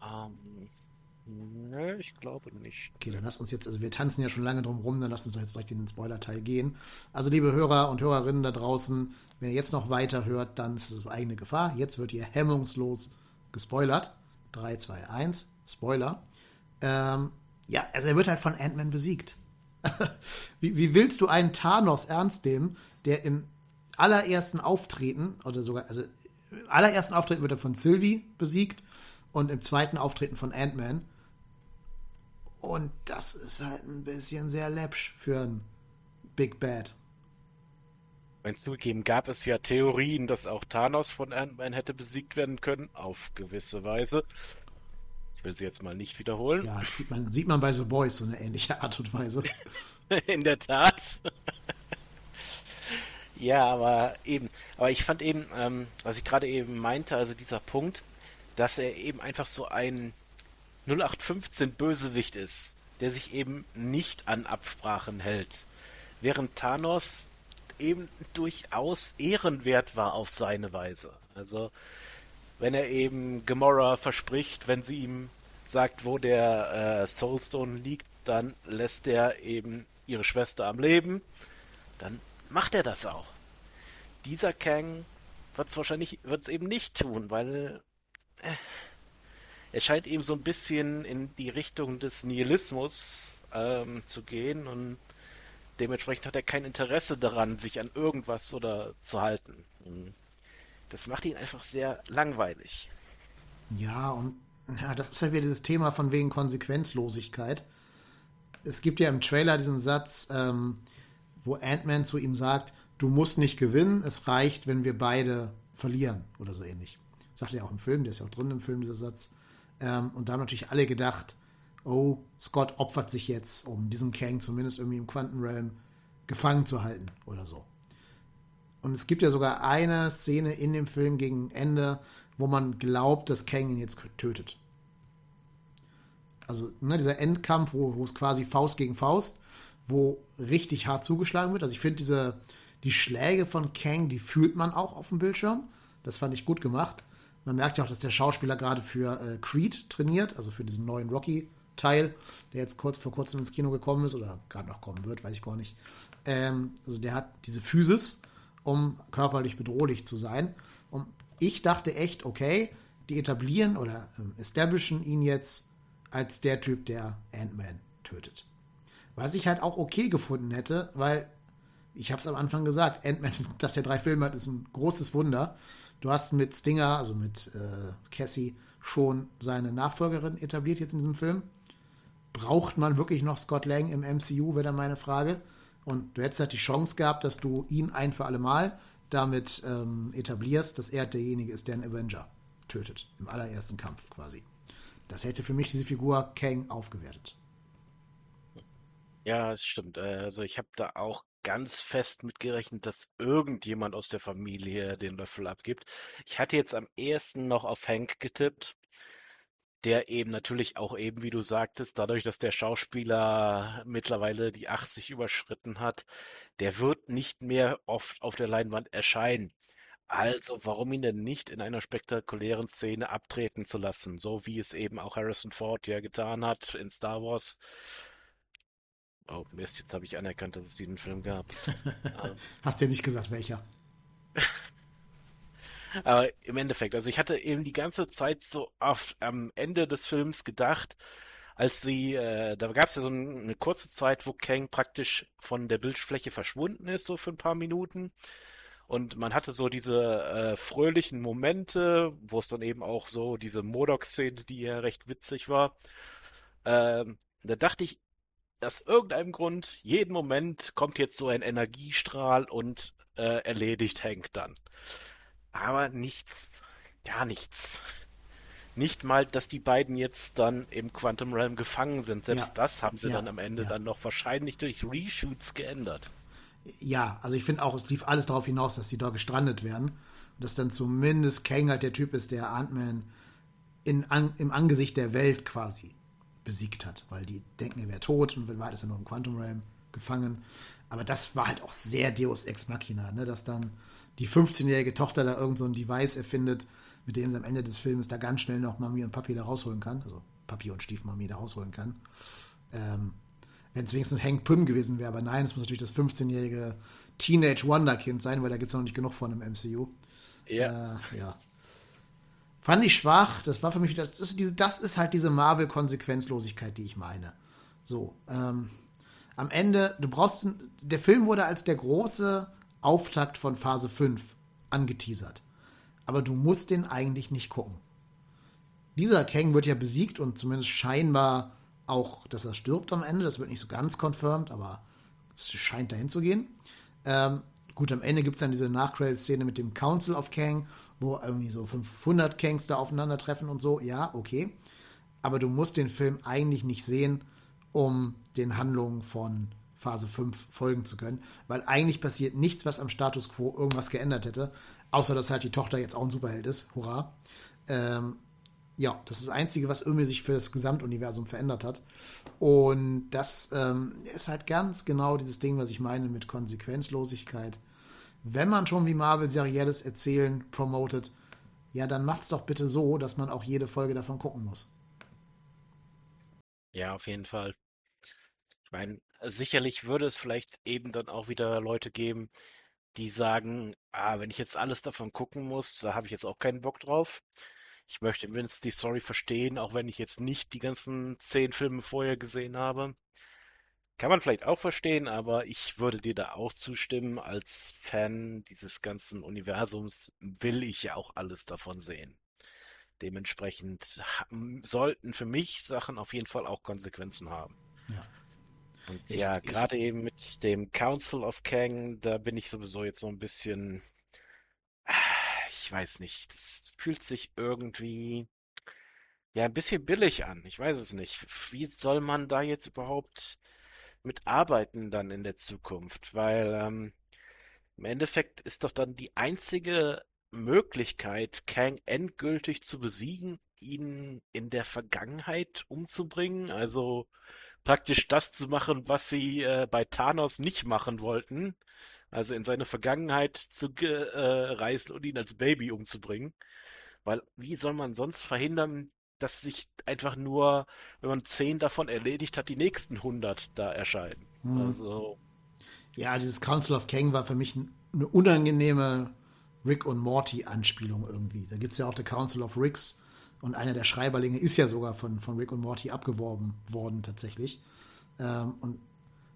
Um, ähm, Nö, ich glaube nicht. Okay, dann lass uns jetzt, also wir tanzen ja schon lange drum rum, dann lass uns doch jetzt direkt in den Spoiler-Teil gehen. Also, liebe Hörer und Hörerinnen da draußen, wenn ihr jetzt noch weiter hört, dann ist es eigene Gefahr. Jetzt wird ihr hemmungslos gespoilert. 3, 2, 1, Spoiler. Ähm, ja, also er wird halt von Ant-Man besiegt. wie, wie willst du einen Thanos ernst nehmen, der im allerersten Auftreten, oder sogar, also im allerersten Auftreten wird er von Sylvie besiegt und im zweiten Auftreten von Ant-Man und das ist halt ein bisschen sehr läppsch für ein Big Bad. Wenn zugegeben gab es ja Theorien, dass auch Thanos von Ant-Man hätte besiegt werden können, auf gewisse Weise. Ich will sie jetzt mal nicht wiederholen. Ja, sieht man, sieht man bei The Boys so eine ähnliche Art und Weise. In der Tat. ja, aber eben, aber ich fand eben, ähm, was ich gerade eben meinte, also dieser Punkt, dass er eben einfach so ein 0815 Bösewicht ist, der sich eben nicht an Absprachen hält. Während Thanos eben durchaus ehrenwert war auf seine Weise. Also, wenn er eben Gamora verspricht, wenn sie ihm sagt, wo der äh, Soulstone liegt, dann lässt er eben ihre Schwester am Leben, dann macht er das auch. Dieser Kang wird es wahrscheinlich wird's eben nicht tun, weil äh, er scheint eben so ein bisschen in die Richtung des Nihilismus ähm, zu gehen und dementsprechend hat er kein Interesse daran, sich an irgendwas oder zu halten. Und das macht ihn einfach sehr langweilig. Ja, und ja, das ist halt wieder dieses Thema von wegen Konsequenzlosigkeit. Es gibt ja im Trailer diesen Satz, ähm, wo Ant-Man zu ihm sagt, du musst nicht gewinnen, es reicht, wenn wir beide verlieren oder so ähnlich. Das sagt er auch im Film, der ist ja auch drin im Film, dieser Satz. Ähm, und da haben natürlich alle gedacht, oh, Scott opfert sich jetzt, um diesen Kang zumindest irgendwie im Quantenrealm gefangen zu halten oder so. Und es gibt ja sogar eine Szene in dem Film gegen Ende, wo man glaubt, dass Kang ihn jetzt tötet. Also ne, dieser Endkampf, wo, es quasi Faust gegen Faust, wo richtig hart zugeschlagen wird. Also ich finde die Schläge von Kang, die fühlt man auch auf dem Bildschirm. Das fand ich gut gemacht. Man merkt ja auch, dass der Schauspieler gerade für äh, Creed trainiert, also für diesen neuen Rocky-Teil, der jetzt kurz vor kurzem ins Kino gekommen ist oder gerade noch kommen wird, weiß ich gar nicht. Ähm, also der hat diese Physis, um körperlich bedrohlich zu sein. Und ich dachte echt, okay, die etablieren oder ähm, establishen ihn jetzt als der Typ, der Ant-Man tötet. Was ich halt auch okay gefunden hätte, weil ich habe es am Anfang gesagt, Ant-Man, dass der drei Filme hat, ist ein großes Wunder. Du hast mit Stinger, also mit äh, Cassie, schon seine Nachfolgerin etabliert jetzt in diesem Film. Braucht man wirklich noch Scott Lang im MCU, wäre dann meine Frage. Und du hättest halt die Chance gehabt, dass du ihn ein für alle Mal damit ähm, etablierst, dass er derjenige ist, der einen Avenger tötet. Im allerersten Kampf quasi. Das hätte für mich diese Figur Kang aufgewertet. Ja, es stimmt. Äh, also ich habe da auch ganz fest mitgerechnet, dass irgendjemand aus der Familie den Löffel abgibt. Ich hatte jetzt am ehesten noch auf Hank getippt, der eben natürlich auch eben, wie du sagtest, dadurch, dass der Schauspieler mittlerweile die 80 überschritten hat, der wird nicht mehr oft auf der Leinwand erscheinen. Also, warum ihn denn nicht in einer spektakulären Szene abtreten zu lassen, so wie es eben auch Harrison Ford ja getan hat in Star Wars? Oh Mist, jetzt habe ich anerkannt, dass es diesen Film gab. Ähm. Hast dir nicht gesagt, welcher? Aber im Endeffekt, also ich hatte eben die ganze Zeit so auf, am Ende des Films gedacht, als sie, äh, da gab es ja so eine kurze Zeit, wo Kang praktisch von der Bildfläche verschwunden ist, so für ein paar Minuten. Und man hatte so diese äh, fröhlichen Momente, wo es dann eben auch so diese Modok-Szene, die ja recht witzig war. Ähm, da dachte ich, aus irgendeinem Grund, jeden Moment kommt jetzt so ein Energiestrahl und äh, erledigt Hank dann. Aber nichts, gar nichts. Nicht mal, dass die beiden jetzt dann im Quantum Realm gefangen sind. Selbst ja. das haben sie ja. dann am Ende ja. dann noch wahrscheinlich durch Reshoots geändert. Ja, also ich finde auch, es lief alles darauf hinaus, dass sie da gestrandet werden. Und dass dann zumindest Kang halt der Typ ist, der Ant-Man an, im Angesicht der Welt quasi besiegt hat, weil die denken, er wäre tot und war das ja nur im Quantum Realm gefangen. Aber das war halt auch sehr Deus Ex Machina, ne? dass dann die 15-jährige Tochter da irgend so ein Device erfindet, mit dem sie am Ende des Films da ganz schnell noch Mami und Papi da rausholen kann, also Papi und Stiefmami da rausholen kann. Ähm, Wenn es wenigstens Hank Pym gewesen wäre, aber nein, es muss natürlich das 15-jährige Teenage Wonderkind sein, weil da gibt es noch nicht genug von im MCU. Ja. Äh, ja. Fand ich schwach. Das war für mich, das ist, diese, das ist halt diese Marvel-Konsequenzlosigkeit, die ich meine. So, ähm, am Ende, du brauchst, der Film wurde als der große Auftakt von Phase 5 angeteasert. Aber du musst den eigentlich nicht gucken. Dieser Kang wird ja besiegt und zumindest scheinbar auch, dass er stirbt am Ende. Das wird nicht so ganz confirmed, aber es scheint dahin zu gehen. Ähm, gut, am Ende gibt es dann diese Nachcredit-Szene mit dem Council of Kang wo irgendwie so 500 Kangs da aufeinandertreffen und so. Ja, okay. Aber du musst den Film eigentlich nicht sehen, um den Handlungen von Phase 5 folgen zu können, weil eigentlich passiert nichts, was am Status quo irgendwas geändert hätte, außer dass halt die Tochter jetzt auch ein Superheld ist. Hurra. Ähm, ja, das ist das Einzige, was irgendwie sich für das Gesamtuniversum verändert hat. Und das ähm, ist halt ganz genau dieses Ding, was ich meine mit Konsequenzlosigkeit wenn man schon wie Marvel serielles Erzählen promotet, ja, dann macht's doch bitte so, dass man auch jede Folge davon gucken muss. Ja, auf jeden Fall. Ich meine, sicherlich würde es vielleicht eben dann auch wieder Leute geben, die sagen, ah, wenn ich jetzt alles davon gucken muss, da habe ich jetzt auch keinen Bock drauf. Ich möchte mindestens die Story verstehen, auch wenn ich jetzt nicht die ganzen zehn Filme vorher gesehen habe. Kann man vielleicht auch verstehen, aber ich würde dir da auch zustimmen. Als Fan dieses ganzen Universums will ich ja auch alles davon sehen. Dementsprechend sollten für mich Sachen auf jeden Fall auch Konsequenzen haben. Ja. Und ja, gerade eben mit dem Council of Kang, da bin ich sowieso jetzt so ein bisschen, ah, ich weiß nicht, das fühlt sich irgendwie ja ein bisschen billig an. Ich weiß es nicht. Wie soll man da jetzt überhaupt mit arbeiten dann in der Zukunft, weil ähm, im Endeffekt ist doch dann die einzige Möglichkeit, Kang endgültig zu besiegen, ihn in der Vergangenheit umzubringen. Also praktisch das zu machen, was sie äh, bei Thanos nicht machen wollten. Also in seine Vergangenheit zu äh, reisen und ihn als Baby umzubringen. Weil wie soll man sonst verhindern, dass sich einfach nur, wenn man zehn davon erledigt hat, die nächsten hundert da erscheinen? Hm. Also. Ja, dieses Council of Kang war für mich eine unangenehme Rick und Morty-Anspielung irgendwie. Da gibt es ja auch The Council of Ricks und einer der Schreiberlinge ist ja sogar von, von Rick und Morty abgeworben worden tatsächlich. Ähm, und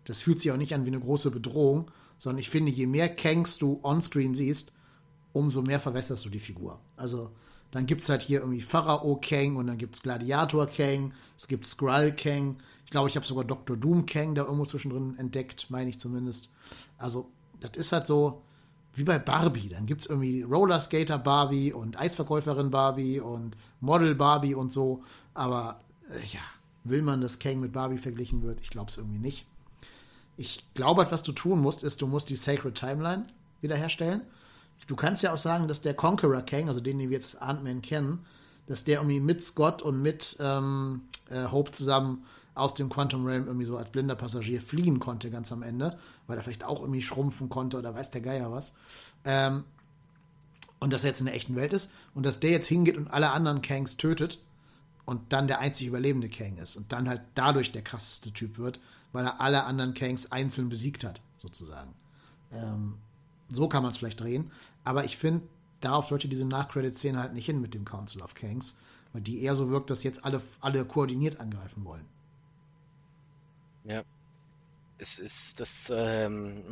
das fühlt sich auch nicht an wie eine große Bedrohung, sondern ich finde, je mehr Kangs du onscreen siehst, umso mehr verwässerst du die Figur. Also dann gibt es halt hier irgendwie Pharao Kang und dann gibt es Gladiator Kang, es gibt Skrull Kang. Ich glaube, ich habe sogar Dr. Doom Kang da irgendwo zwischendrin entdeckt, meine ich zumindest. Also, das ist halt so, wie bei Barbie. Dann gibt es irgendwie Rollerskater Barbie und Eisverkäuferin Barbie und Model Barbie und so. Aber äh, ja, will man, dass Kang mit Barbie verglichen wird? Ich glaube es irgendwie nicht. Ich glaube, was du tun musst, ist, du musst die Sacred Timeline wiederherstellen. Du kannst ja auch sagen, dass der Conqueror Kang, also den, den wir jetzt als Ant-Man kennen, dass der irgendwie mit Scott und mit ähm, äh, Hope zusammen aus dem Quantum Realm irgendwie so als blinder Passagier fliehen konnte ganz am Ende, weil er vielleicht auch irgendwie schrumpfen konnte oder weiß der Geier was. Ähm, und dass er jetzt in der echten Welt ist und dass der jetzt hingeht und alle anderen Kangs tötet und dann der einzig überlebende Kang ist und dann halt dadurch der krasseste Typ wird, weil er alle anderen Kangs einzeln besiegt hat, sozusagen. Ähm, so kann man es vielleicht drehen, aber ich finde, darauf sollte diese Nachcredit-Szene halt nicht hin mit dem Council of Kangs, weil die eher so wirkt, dass jetzt alle, alle koordiniert angreifen wollen. Ja. Es ist das, ähm,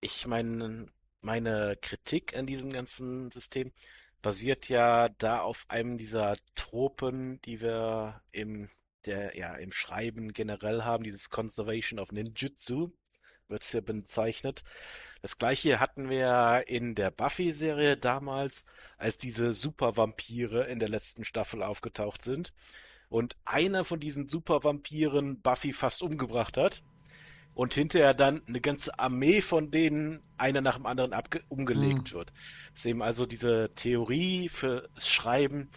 ich meine, meine Kritik an diesem ganzen System basiert ja da auf einem dieser Tropen, die wir im, der, ja, im Schreiben generell haben, dieses Conservation of Ninjutsu, wird es ja bezeichnet. Das gleiche hatten wir in der Buffy-Serie damals, als diese Supervampire in der letzten Staffel aufgetaucht sind und einer von diesen Supervampiren Buffy fast umgebracht hat und hinterher dann eine ganze Armee von denen einer nach dem anderen umgelegt mhm. wird. Das ist eben also diese Theorie fürs Schreiben,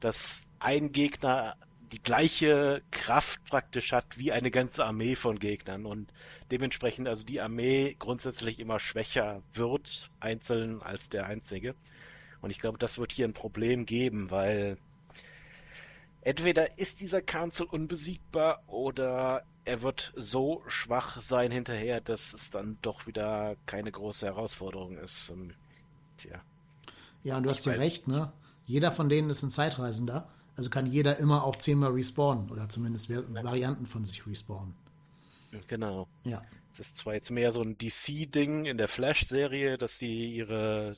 dass ein Gegner die gleiche Kraft praktisch hat wie eine ganze Armee von Gegnern und dementsprechend also die Armee grundsätzlich immer schwächer wird, einzeln als der einzige. Und ich glaube, das wird hier ein Problem geben, weil Entweder ist dieser Council unbesiegbar oder er wird so schwach sein hinterher, dass es dann doch wieder keine große Herausforderung ist. Und, tja. Ja, und du hast ja recht, ne? Jeder von denen ist ein Zeitreisender. Also kann jeder immer auch zehnmal respawnen oder zumindest Varianten von sich respawnen. Genau. Ja. Es ist zwar jetzt mehr so ein DC-Ding in der Flash-Serie, dass sie ihre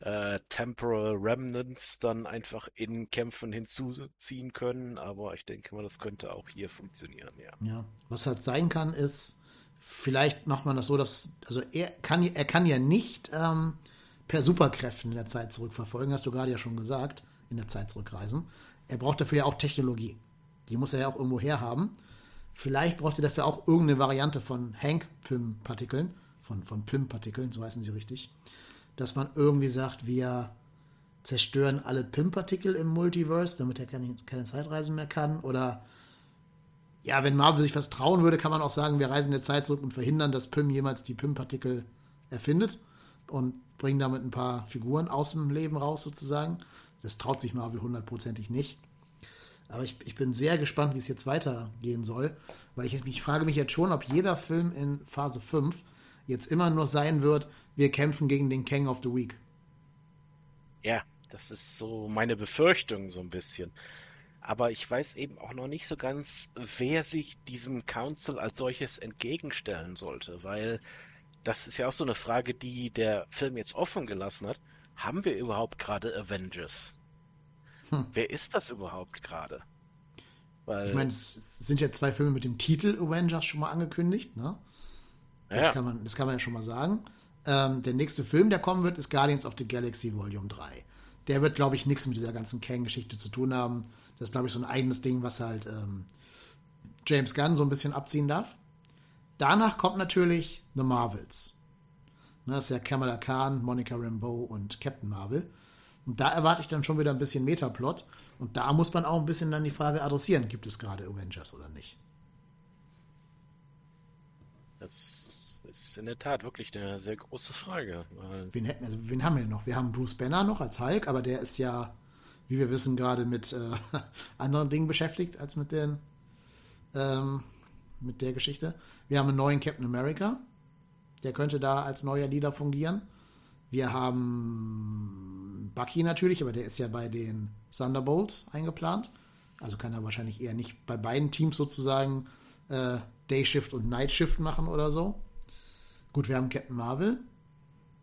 äh, Temporal Remnants dann einfach in Kämpfen hinzuziehen können, aber ich denke mal, das könnte auch hier funktionieren, ja. Ja, was halt sein kann, ist, vielleicht macht man das so, dass, also er kann, er kann ja nicht ähm, per Superkräften in der Zeit zurückverfolgen, hast du gerade ja schon gesagt, in der Zeit zurückreisen. Er braucht dafür ja auch Technologie. Die muss er ja auch irgendwo herhaben. Vielleicht braucht er dafür auch irgendeine Variante von Hank-Pym-Partikeln, von, von Pym-Partikeln, so heißen sie richtig dass man irgendwie sagt, wir zerstören alle PIM-Partikel im Multiverse, damit er keine, keine Zeitreisen mehr kann. Oder ja, wenn Marvel sich was trauen würde, kann man auch sagen, wir reisen in der Zeit zurück und verhindern, dass Pym jemals die PIM-Partikel erfindet und bringen damit ein paar Figuren aus dem Leben raus, sozusagen. Das traut sich Marvel hundertprozentig nicht. Aber ich, ich bin sehr gespannt, wie es jetzt weitergehen soll, weil ich, ich frage mich jetzt schon, ob jeder Film in Phase 5 jetzt immer nur sein wird, wir kämpfen gegen den King of the Week. Ja, das ist so meine Befürchtung so ein bisschen. Aber ich weiß eben auch noch nicht so ganz, wer sich diesem Council als solches entgegenstellen sollte, weil das ist ja auch so eine Frage, die der Film jetzt offen gelassen hat. Haben wir überhaupt gerade Avengers? Hm. Wer ist das überhaupt gerade? ich meine, es sind ja zwei Filme mit dem Titel Avengers schon mal angekündigt, ne? Das, ja. kann, man, das kann man ja schon mal sagen. Ähm, der nächste Film, der kommen wird, ist Guardians of the Galaxy Volume 3. Der wird, glaube ich, nichts mit dieser ganzen Kang-Geschichte zu tun haben. Das ist, glaube ich, so ein eigenes Ding, was halt ähm, James Gunn so ein bisschen abziehen darf. Danach kommt natürlich The Marvels. Ne, das ist ja Kamala Khan, Monica Rambeau und Captain Marvel. Und da erwarte ich dann schon wieder ein bisschen Metaplot. Und da muss man auch ein bisschen dann die Frage adressieren, gibt es gerade Avengers oder nicht? Das ist in der Tat wirklich eine sehr große Frage. Wen, hätten, also, wen haben wir noch? Wir haben Bruce Banner noch als Hulk, aber der ist ja, wie wir wissen, gerade mit äh, anderen Dingen beschäftigt als mit den ähm, mit der Geschichte. Wir haben einen neuen Captain America. Der könnte da als neuer Leader fungieren. Wir haben Bucky natürlich, aber der ist ja bei den Thunderbolts eingeplant. Also kann er wahrscheinlich eher nicht bei beiden Teams sozusagen äh, Day Shift und Night Shift machen oder so. Gut, wir haben Captain Marvel.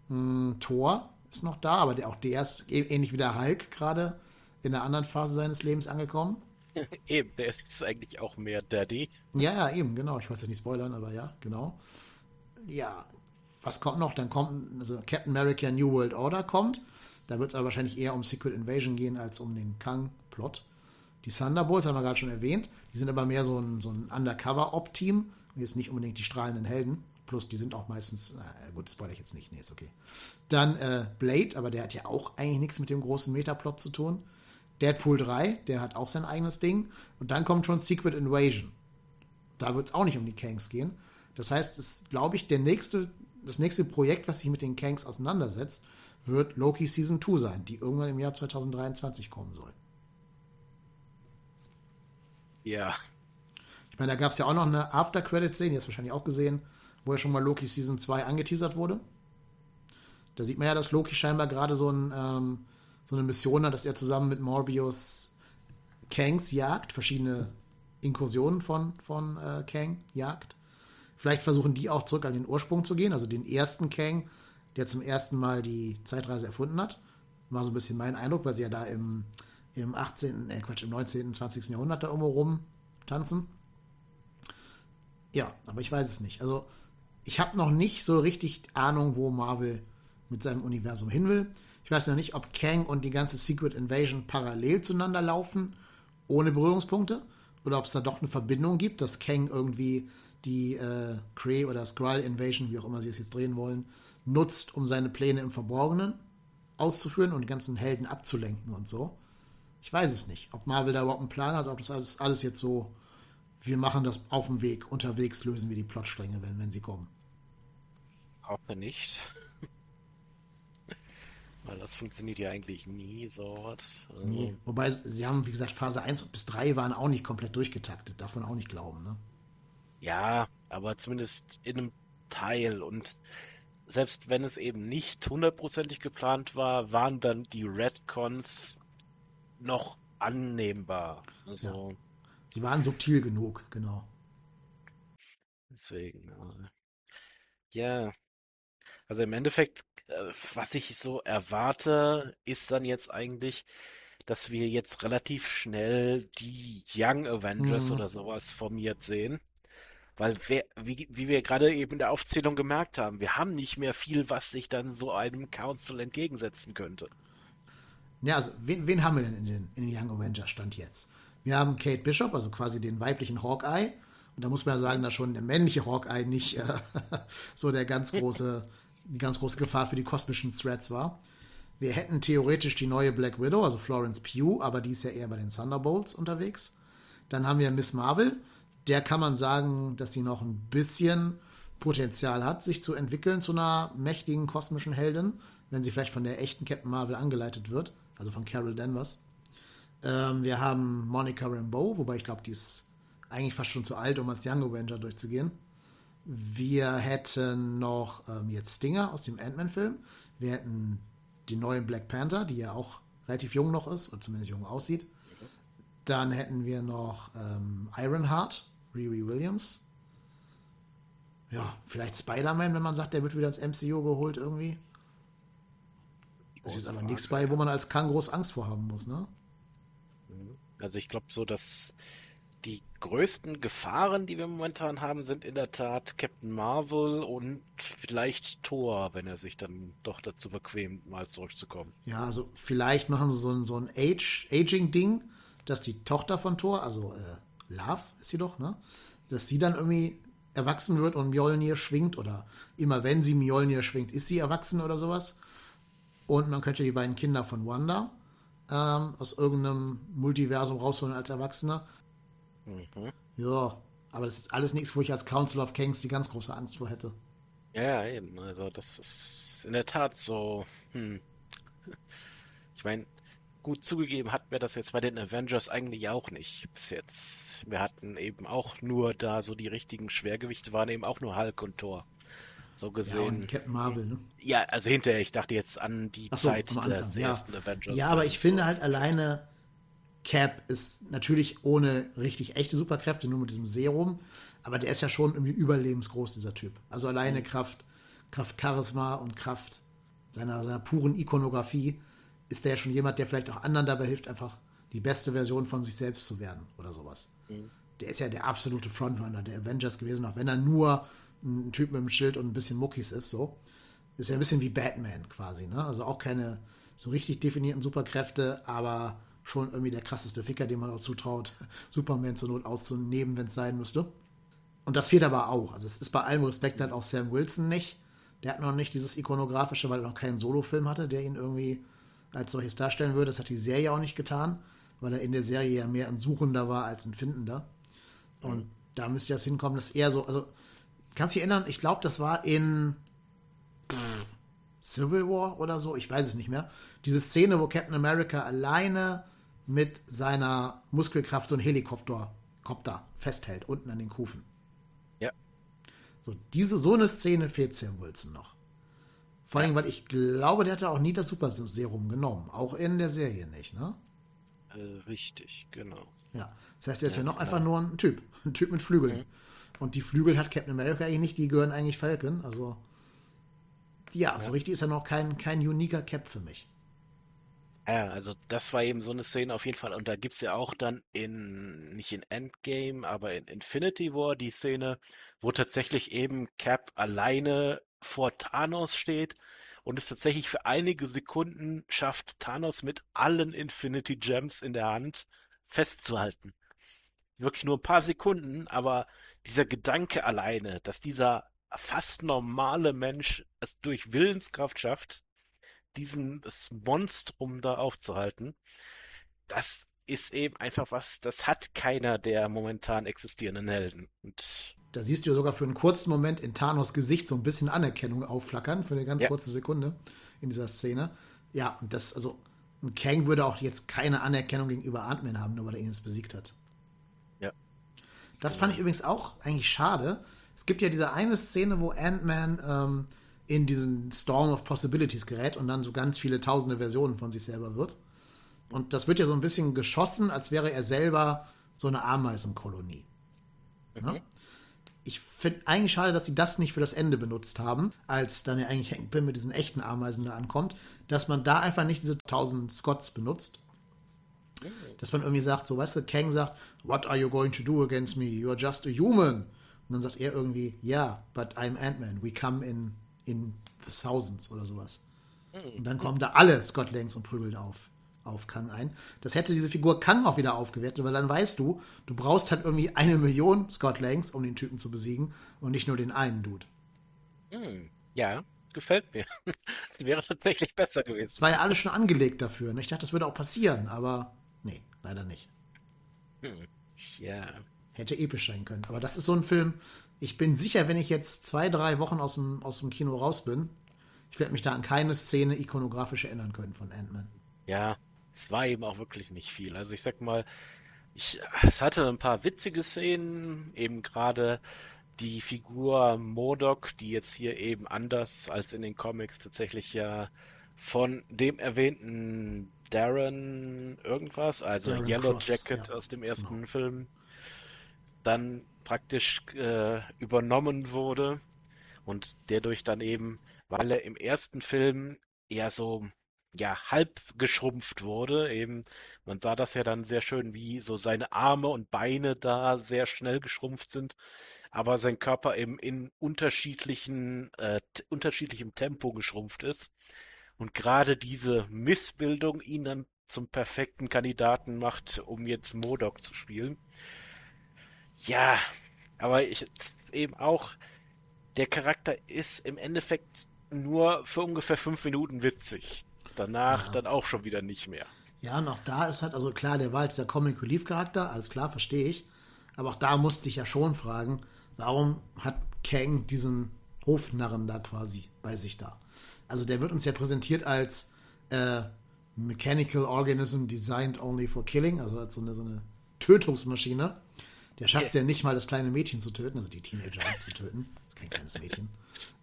Hm, Thor ist noch da, aber der, auch der ist ähnlich wie der Hulk gerade in der anderen Phase seines Lebens angekommen. eben, der ist jetzt eigentlich auch mehr Daddy. Ja, ja, eben, genau. Ich weiß jetzt nicht spoilern, aber ja, genau. Ja, was kommt noch? Dann kommt, also Captain America New World Order kommt. Da wird es aber wahrscheinlich eher um Secret Invasion gehen als um den Kang-Plot. Die Thunderbolts haben wir gerade schon erwähnt. Die sind aber mehr so ein, so ein Undercover-Op-Team und jetzt nicht unbedingt die strahlenden Helden. Plus, die sind auch meistens, na gut, das spoilere ich jetzt nicht, nee, ist okay. Dann äh, Blade, aber der hat ja auch eigentlich nichts mit dem großen Metaplot zu tun. Deadpool 3, der hat auch sein eigenes Ding. Und dann kommt schon Secret Invasion. Da wird es auch nicht um die Kangs gehen. Das heißt, es glaube ich, der nächste, das nächste Projekt, was sich mit den Kangs auseinandersetzt, wird Loki Season 2 sein, die irgendwann im Jahr 2023 kommen soll. Ja. Ich meine, da gab es ja auch noch eine After-Credit-Szene, die hast du wahrscheinlich auch gesehen, wo ja schon mal Loki Season 2 angeteasert wurde. Da sieht man ja, dass Loki scheinbar gerade so ein ähm, so eine Mission hat, dass er zusammen mit Morbius Kangs jagt, verschiedene Inkursionen von, von äh, Kang jagt. Vielleicht versuchen die auch zurück an den Ursprung zu gehen, also den ersten Kang, der zum ersten Mal die Zeitreise erfunden hat. War so ein bisschen mein Eindruck, weil sie ja da im, im 18., äh Quatsch, im 19., 20. Jahrhundert da irgendwo rum tanzen. Ja, aber ich weiß es nicht. Also, ich habe noch nicht so richtig Ahnung, wo Marvel mit seinem Universum hin will. Ich weiß noch nicht, ob Kang und die ganze Secret Invasion parallel zueinander laufen, ohne Berührungspunkte, oder ob es da doch eine Verbindung gibt, dass Kang irgendwie die äh, Kree oder Skrull Invasion, wie auch immer sie es jetzt drehen wollen, nutzt, um seine Pläne im Verborgenen auszuführen und die ganzen Helden abzulenken und so. Ich weiß es nicht, ob Marvel da überhaupt einen Plan hat, ob das alles, alles jetzt so, wir machen das auf dem Weg, unterwegs lösen wir die Plotstränge, wenn, wenn sie kommen. Hoffe nicht. Weil das funktioniert ja eigentlich nie so. Also. Nee, wobei sie haben, wie gesagt, Phase 1 bis 3 waren auch nicht komplett durchgetaktet, darf man auch nicht glauben, ne? Ja, aber zumindest in einem Teil und selbst wenn es eben nicht hundertprozentig geplant war, waren dann die Redcons noch annehmbar. Also, ja. Sie waren subtil genug, genau. Deswegen, ja. Also im Endeffekt äh, was ich so erwarte, ist dann jetzt eigentlich, dass wir jetzt relativ schnell die Young Avengers mhm. oder sowas formiert sehen. Weil, wer, wie, wie wir gerade eben in der Aufzählung gemerkt haben, wir haben nicht mehr viel, was sich dann so einem Council entgegensetzen könnte. Ja, also, wen, wen haben wir denn in den, in den Young Avengers Stand jetzt? Wir haben Kate Bishop, also quasi den weiblichen Hawkeye. Und da muss man ja sagen, dass schon der männliche Hawkeye nicht äh, so der ganz große die ganz große Gefahr für die kosmischen Threats war. Wir hätten theoretisch die neue Black Widow, also Florence Pugh, aber die ist ja eher bei den Thunderbolts unterwegs. Dann haben wir Miss Marvel. Der kann man sagen, dass sie noch ein bisschen Potenzial hat, sich zu entwickeln zu einer mächtigen kosmischen Heldin, wenn sie vielleicht von der echten Captain Marvel angeleitet wird, also von Carol Danvers. Ähm, wir haben Monica Rambeau, wobei ich glaube, die ist eigentlich fast schon zu alt, um als Young Avenger durchzugehen. Wir hätten noch ähm, jetzt Stinger aus dem Ant-Man-Film. Wir hätten die neue Black Panther, die ja auch relativ jung noch ist, oder zumindest jung aussieht. Dann hätten wir noch ähm, Ironheart, Riri Williams. Ja, vielleicht Spider-Man, wenn man sagt, der wird wieder ins MCU geholt irgendwie. Das ist aber nichts bei, wo man als Kang groß Angst vor haben muss, ne? Also ich glaube so, dass die größten Gefahren, die wir momentan haben, sind in der Tat Captain Marvel und vielleicht Thor, wenn er sich dann doch dazu bequemt, mal zurückzukommen. Ja, also vielleicht machen sie so ein, so ein Age, Aging-Ding, dass die Tochter von Thor, also äh, Love ist sie doch, ne? Dass sie dann irgendwie erwachsen wird und Mjolnir schwingt oder immer wenn sie Mjolnir schwingt, ist sie erwachsen oder sowas. Und man könnte die beiden Kinder von Wanda ähm, aus irgendeinem Multiversum rausholen als Erwachsene. Mhm. Ja, aber das ist alles nichts, wo ich als Council of Kings die ganz große Angst vor hätte. Ja, eben. Also das ist in der Tat so. Hm. Ich meine, gut zugegeben hatten wir das jetzt bei den Avengers eigentlich auch nicht bis jetzt. Wir hatten eben auch nur da so die richtigen Schwergewichte waren eben auch nur Hulk und Thor. So gesehen. Ja, und Captain Marvel, ne? Ja, also hinterher, ich dachte jetzt an die so, Zeit des ja. ersten Avengers. Ja, aber ich finde halt alleine Cap ist natürlich ohne richtig echte Superkräfte, nur mit diesem Serum, aber der ist ja schon irgendwie überlebensgroß, dieser Typ. Also alleine mhm. Kraft, Kraft Charisma und Kraft seiner, seiner puren Ikonografie ist der ja schon jemand, der vielleicht auch anderen dabei hilft, einfach die beste Version von sich selbst zu werden oder sowas. Mhm. Der ist ja der absolute Frontrunner der Avengers gewesen, auch wenn er nur ein Typ mit einem Schild und ein bisschen Muckis ist, so. Ist ja ein bisschen wie Batman quasi, ne? Also auch keine so richtig definierten Superkräfte, aber schon irgendwie der krasseste Ficker, dem man auch zutraut, Superman zur Not auszunehmen, wenn es sein müsste. Und das fehlt aber auch. Also es ist bei allem Respekt halt auch Sam Wilson nicht. Der hat noch nicht dieses ikonografische, weil er noch keinen Solofilm hatte, der ihn irgendwie als solches darstellen würde. Das hat die Serie auch nicht getan, weil er in der Serie ja mehr ein Suchender war als ein Findender. Und mhm. da müsste das hinkommen, dass er so, also Kannst du dich erinnern? Ich glaube, das war in Civil War oder so. Ich weiß es nicht mehr. Diese Szene, wo Captain America alleine mit seiner Muskelkraft so einen Helikopter Kopter festhält, unten an den Kufen. Ja. So, diese, so eine Szene fehlt Sam Wilson noch. Vor allem, weil ich glaube, der hatte auch nie das Super Serum genommen. Auch in der Serie nicht, ne? Äh, richtig, genau. Ja. Das heißt, er ist ja, ja noch klar. einfach nur ein Typ. Ein Typ mit Flügeln. Mhm. Und die Flügel hat Captain America eigentlich nicht, die gehören eigentlich Falcon. Also, ja, ja. so richtig ist er noch kein, kein uniker Cap für mich. Ja, also das war eben so eine Szene auf jeden Fall. Und da gibt es ja auch dann in, nicht in Endgame, aber in Infinity War die Szene, wo tatsächlich eben Cap alleine vor Thanos steht und es tatsächlich für einige Sekunden schafft, Thanos mit allen Infinity Gems in der Hand festzuhalten. Wirklich nur ein paar Sekunden, aber dieser Gedanke alleine, dass dieser fast normale Mensch es durch Willenskraft schafft, diesen Monstrum da aufzuhalten, das ist eben einfach was, das hat keiner der momentan existierenden Helden. Und da siehst du ja sogar für einen kurzen Moment in Thanos Gesicht so ein bisschen Anerkennung aufflackern, für eine ganz ja. kurze Sekunde in dieser Szene. Ja, und das, also, ein Kang würde auch jetzt keine Anerkennung gegenüber Ant-Man haben, nur weil er ihn jetzt besiegt hat. Das fand ich übrigens auch eigentlich schade. Es gibt ja diese eine Szene, wo Ant-Man ähm, in diesen Storm of Possibilities gerät und dann so ganz viele tausende Versionen von sich selber wird. Und das wird ja so ein bisschen geschossen, als wäre er selber so eine Ameisenkolonie. Mhm. Ja? Ich finde eigentlich schade, dass sie das nicht für das Ende benutzt haben, als dann ja eigentlich Hank Pym mit diesen echten Ameisen da ankommt, dass man da einfach nicht diese tausend Scots benutzt, dass man irgendwie sagt, so, weißt du, Kang sagt, what are you going to do against me? You are just a human. Und dann sagt er irgendwie, yeah, but I'm Ant-Man. We come in, in the thousands oder sowas. Und dann kommen da alle Scott Langs und prügeln auf, auf Kang ein. Das hätte diese Figur Kang auch wieder aufgewertet, weil dann weißt du, du brauchst halt irgendwie eine Million Scott Langs, um den Typen zu besiegen und nicht nur den einen Dude. Hm, ja, gefällt mir. das wäre tatsächlich besser gewesen. Es war ja alles schon angelegt dafür. Und ich dachte, das würde auch passieren, aber Nee, leider nicht. Hm. Ja. Hätte episch sein können. Aber das ist so ein Film, ich bin sicher, wenn ich jetzt zwei, drei Wochen aus dem, aus dem Kino raus bin, ich werde mich da an keine Szene ikonografisch erinnern können von Ant-Man. Ja, es war eben auch wirklich nicht viel. Also ich sag mal, ich, es hatte ein paar witzige Szenen, eben gerade die Figur Modok, die jetzt hier eben anders als in den Comics tatsächlich ja von dem erwähnten Darren irgendwas, also Darren Yellow Cross, Jacket ja. aus dem ersten genau. Film, dann praktisch äh, übernommen wurde und der durch dann eben, weil er im ersten Film eher so ja halb geschrumpft wurde, eben man sah das ja dann sehr schön, wie so seine Arme und Beine da sehr schnell geschrumpft sind, aber sein Körper eben in unterschiedlichen äh, unterschiedlichem Tempo geschrumpft ist und gerade diese Missbildung ihn dann zum perfekten Kandidaten macht, um jetzt Modok zu spielen. Ja, aber ich, eben auch, der Charakter ist im Endeffekt nur für ungefähr fünf Minuten witzig. Danach ja. dann auch schon wieder nicht mehr. Ja, und auch da ist halt, also klar, der war halt der Comic Relief Charakter, alles klar, verstehe ich. Aber auch da musste ich ja schon fragen, warum hat Kang diesen Hofnarren da quasi bei sich da? Also der wird uns ja präsentiert als äh, Mechanical Organism Designed Only for Killing, also als so eine, so eine Tötungsmaschine. Der schafft es ja nicht mal, das kleine Mädchen zu töten, also die Teenager zu töten. Das ist kein kleines Mädchen.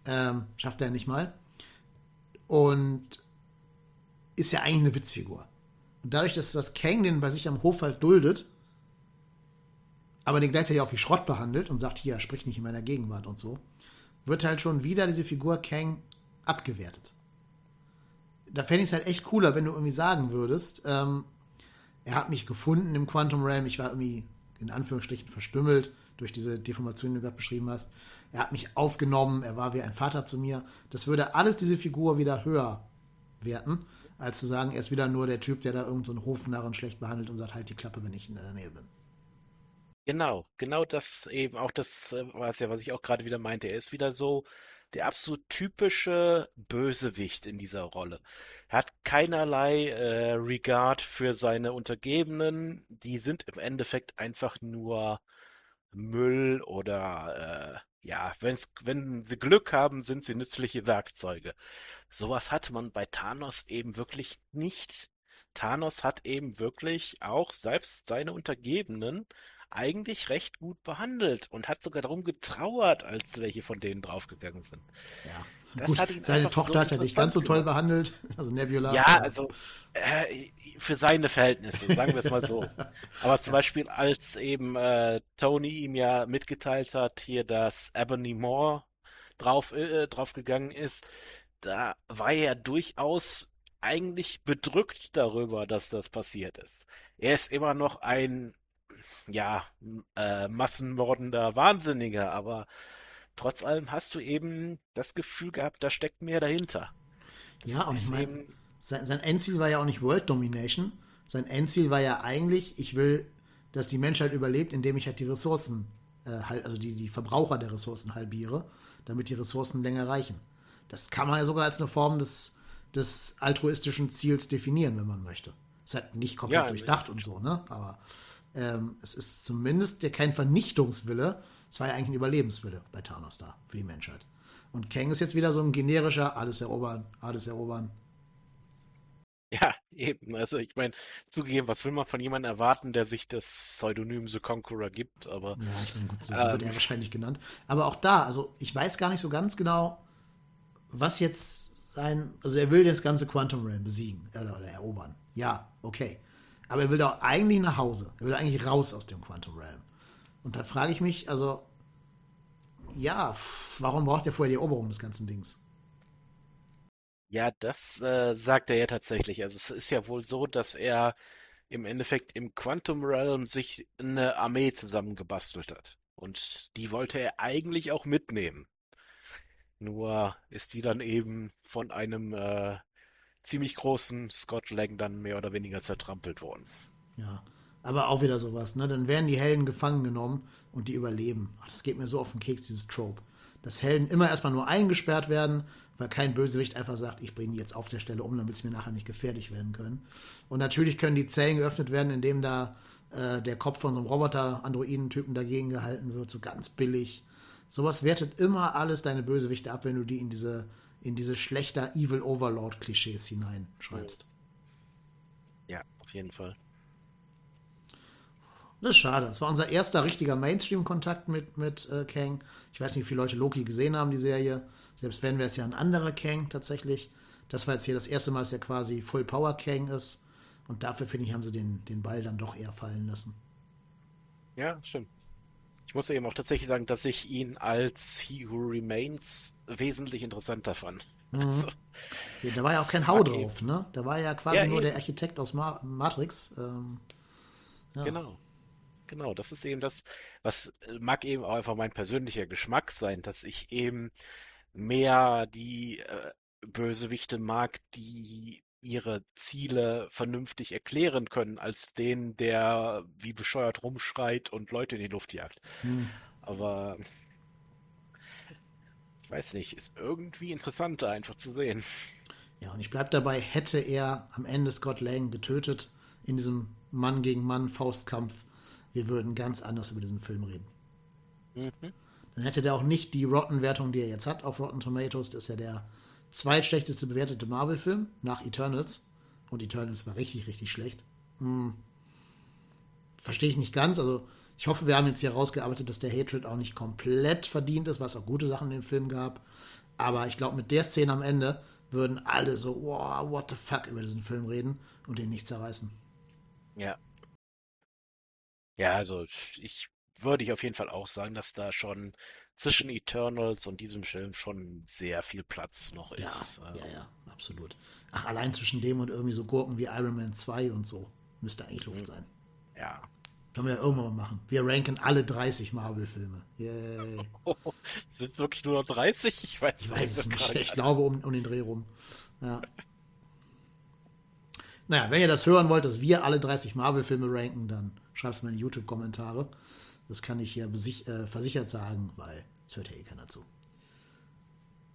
Ähm, schafft er nicht mal. Und ist ja eigentlich eine Witzfigur. Und dadurch, dass das Kang den bei sich am Hof halt duldet, aber den gleichzeitig auch wie Schrott behandelt und sagt, hier, sprich nicht in meiner Gegenwart und so, wird halt schon wieder diese Figur Kang abgewertet. Da fände ich es halt echt cooler, wenn du irgendwie sagen würdest, ähm, er hat mich gefunden im Quantum Realm, ich war irgendwie in Anführungsstrichen verstümmelt durch diese Deformation, die du gerade beschrieben hast. Er hat mich aufgenommen, er war wie ein Vater zu mir. Das würde alles diese Figur wieder höher werten, als zu sagen, er ist wieder nur der Typ, der da irgendeinen so Hofnarren schlecht behandelt und sagt, halt die Klappe, wenn ich in der Nähe bin. Genau, genau das eben auch das, äh, was ja, was ich auch gerade wieder meinte. Er ist wieder so der absolut typische Bösewicht in dieser Rolle. Er hat keinerlei äh, Regard für seine Untergebenen. Die sind im Endeffekt einfach nur Müll oder äh, ja, wenn's, wenn sie Glück haben, sind sie nützliche Werkzeuge. Sowas hat man bei Thanos eben wirklich nicht. Thanos hat eben wirklich auch selbst seine Untergebenen eigentlich recht gut behandelt und hat sogar darum getrauert, als welche von denen draufgegangen sind. Ja. Gut, seine Tochter so hat er nicht ganz so toll behandelt, also Nebula. Ja, also äh, für seine Verhältnisse, sagen wir es mal so. Aber zum Beispiel, als eben äh, Tony ihm ja mitgeteilt hat, hier, dass Ebony Moore drauf, äh, draufgegangen ist, da war er durchaus eigentlich bedrückt darüber, dass das passiert ist. Er ist immer noch ein ja, äh, massenmordender Wahnsinniger, aber trotz allem hast du eben das Gefühl gehabt, da steckt mehr dahinter. Das ja, und ich meine, sein, sein Endziel war ja auch nicht World Domination. Sein Endziel war ja eigentlich, ich will, dass die Menschheit überlebt, indem ich halt die Ressourcen, äh, halt, also die, die Verbraucher der Ressourcen halbiere, damit die Ressourcen länger reichen. Das kann man ja sogar als eine Form des, des altruistischen Ziels definieren, wenn man möchte. Ist halt nicht komplett ja, durchdacht und so, ne? Aber ähm, es ist zumindest ja kein Vernichtungswille, es war ja eigentlich ein Überlebenswille bei Thanos da für die Menschheit. Und Kang ist jetzt wieder so ein generischer, alles erobern, alles erobern. Ja, eben. Also ich meine, zugegeben, was will man von jemandem erwarten, der sich das Pseudonym The Conqueror gibt, aber. Ja, ich meine, gut, so ähm, wird er wahrscheinlich genannt. Aber auch da, also ich weiß gar nicht so ganz genau, was jetzt sein. Also er will das ganze Quantum Realm besiegen oder, oder erobern. Ja, okay. Aber er will doch eigentlich nach Hause. Er will eigentlich raus aus dem Quantum Realm. Und da frage ich mich, also, ja, warum braucht er vorher die Eroberung des ganzen Dings? Ja, das äh, sagt er ja tatsächlich. Also es ist ja wohl so, dass er im Endeffekt im Quantum Realm sich eine Armee zusammengebastelt hat. Und die wollte er eigentlich auch mitnehmen. Nur ist die dann eben von einem äh, ziemlich großen Scott Lang dann mehr oder weniger zertrampelt worden. Ja, aber auch wieder sowas, ne? Dann werden die Helden gefangen genommen und die überleben. Ach, das geht mir so auf den Keks, dieses Trope. Dass Helden immer erstmal nur eingesperrt werden, weil kein Bösewicht einfach sagt, ich bringe die jetzt auf der Stelle um, damit sie mir nachher nicht gefährlich werden können. Und natürlich können die Zellen geöffnet werden, indem da äh, der Kopf von so einem Roboter-Androiden-Typen dagegen gehalten wird, so ganz billig. Sowas wertet immer alles deine Bösewichte ab, wenn du die in diese in diese schlechter Evil Overlord-Klischees hineinschreibst. Ja, auf jeden Fall. Das ist schade. Das war unser erster richtiger Mainstream-Kontakt mit, mit äh, Kang. Ich weiß nicht, wie viele Leute Loki gesehen haben, die Serie. Selbst wenn wäre es ja ein anderer Kang tatsächlich. Das war jetzt hier das erste Mal, dass er quasi Full Power Kang ist. Und dafür, finde ich, haben sie den, den Ball dann doch eher fallen lassen. Ja, stimmt. Ich muss eben auch tatsächlich sagen, dass ich ihn als He Who Remains wesentlich interessanter fand. Mhm. Also, ja, da war ja auch kein Hau drauf, eben. ne? Da war ja quasi ja, nur eben. der Architekt aus Ma Matrix. Ähm, ja. Genau. Genau, das ist eben das, was äh, mag eben auch einfach mein persönlicher Geschmack sein, dass ich eben mehr die äh, Bösewichte mag, die ihre Ziele vernünftig erklären können, als den, der wie bescheuert rumschreit und Leute in die Luft jagt. Hm. Aber weiß nicht, ist irgendwie interessanter einfach zu sehen. Ja, und ich bleibe dabei, hätte er am Ende Scott Lang getötet in diesem Mann gegen Mann Faustkampf, wir würden ganz anders über diesen Film reden. Mhm. Dann hätte der auch nicht die Rotten-Wertung, die er jetzt hat auf Rotten Tomatoes. Das ist ja der zweitschlechteste bewertete Marvel-Film nach Eternals. Und Eternals war richtig, richtig schlecht. Hm. Verstehe ich nicht ganz. Also, ich hoffe, wir haben jetzt hier rausgearbeitet, dass der Hatred auch nicht komplett verdient ist, was auch gute Sachen in dem Film gab. Aber ich glaube, mit der Szene am Ende würden alle so, wow, what the fuck über diesen Film reden und den nicht zerreißen. Ja. Ja, also ich würde ich auf jeden Fall auch sagen, dass da schon zwischen Eternals und diesem Film schon sehr viel Platz noch ist. Ja, ja, ja, absolut. Ach, allein zwischen dem und irgendwie so Gurken wie Iron Man 2 und so müsste eigentlich Luft mhm. sein. Ja. Können wir ja irgendwann mal machen. Wir ranken alle 30 Marvel-Filme. Yay. Sind es wirklich nur noch 30? Ich weiß, ich weiß es nicht. Ich glaube um, um den Dreh rum. Ja. Naja, wenn ihr das hören wollt, dass wir alle 30 Marvel-Filme ranken, dann schreibt es mal in die YouTube-Kommentare. Das kann ich hier äh, versichert sagen, weil es hört ja eh keiner zu.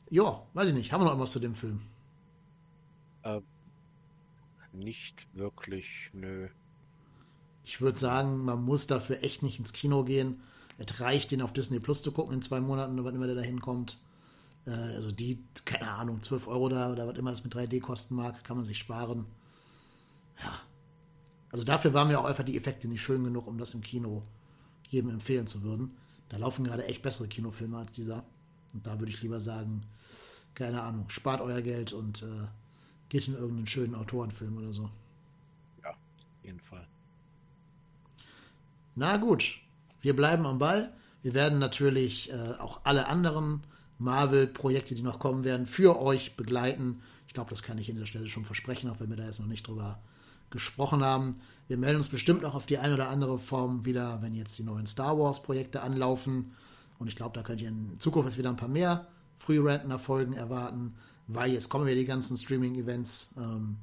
Ja, weiß ich nicht. Haben wir noch irgendwas zu dem Film? Äh, nicht wirklich, nö. Ich würde sagen, man muss dafür echt nicht ins Kino gehen. Es reicht, den auf Disney Plus zu gucken in zwei Monaten, wann immer der da hinkommt. Äh, also die, keine Ahnung, 12 Euro da oder was immer das mit 3D kosten mag, kann man sich sparen. Ja. Also dafür waren mir auch einfach die Effekte nicht schön genug, um das im Kino jedem empfehlen zu würden. Da laufen gerade echt bessere Kinofilme als dieser. Und da würde ich lieber sagen, keine Ahnung, spart euer Geld und äh, geht in irgendeinen schönen Autorenfilm oder so. Ja, auf jeden Fall. Na gut, wir bleiben am Ball. Wir werden natürlich äh, auch alle anderen Marvel-Projekte, die noch kommen werden, für euch begleiten. Ich glaube, das kann ich an dieser Stelle schon versprechen, auch wenn wir da jetzt noch nicht drüber gesprochen haben. Wir melden uns bestimmt auch auf die eine oder andere Form wieder, wenn jetzt die neuen Star Wars-Projekte anlaufen. Und ich glaube, da könnt ihr in Zukunft jetzt wieder ein paar mehr Free-Rentner-Folgen erwarten, weil jetzt kommen ja die ganzen Streaming-Events. Ähm,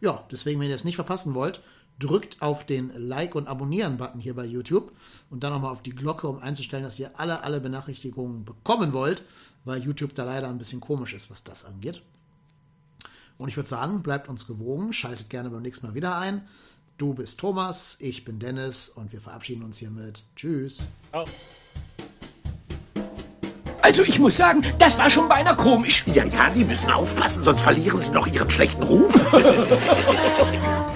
ja, deswegen, wenn ihr es nicht verpassen wollt, drückt auf den Like- und Abonnieren-Button hier bei YouTube und dann nochmal auf die Glocke, um einzustellen, dass ihr alle, alle Benachrichtigungen bekommen wollt, weil YouTube da leider ein bisschen komisch ist, was das angeht. Und ich würde sagen, bleibt uns gewogen, schaltet gerne beim nächsten Mal wieder ein. Du bist Thomas, ich bin Dennis und wir verabschieden uns hiermit. Tschüss. Ciao. Also ich muss sagen, das war schon beinahe komisch. Ja, ja, die müssen aufpassen, sonst verlieren sie noch ihren schlechten Ruf.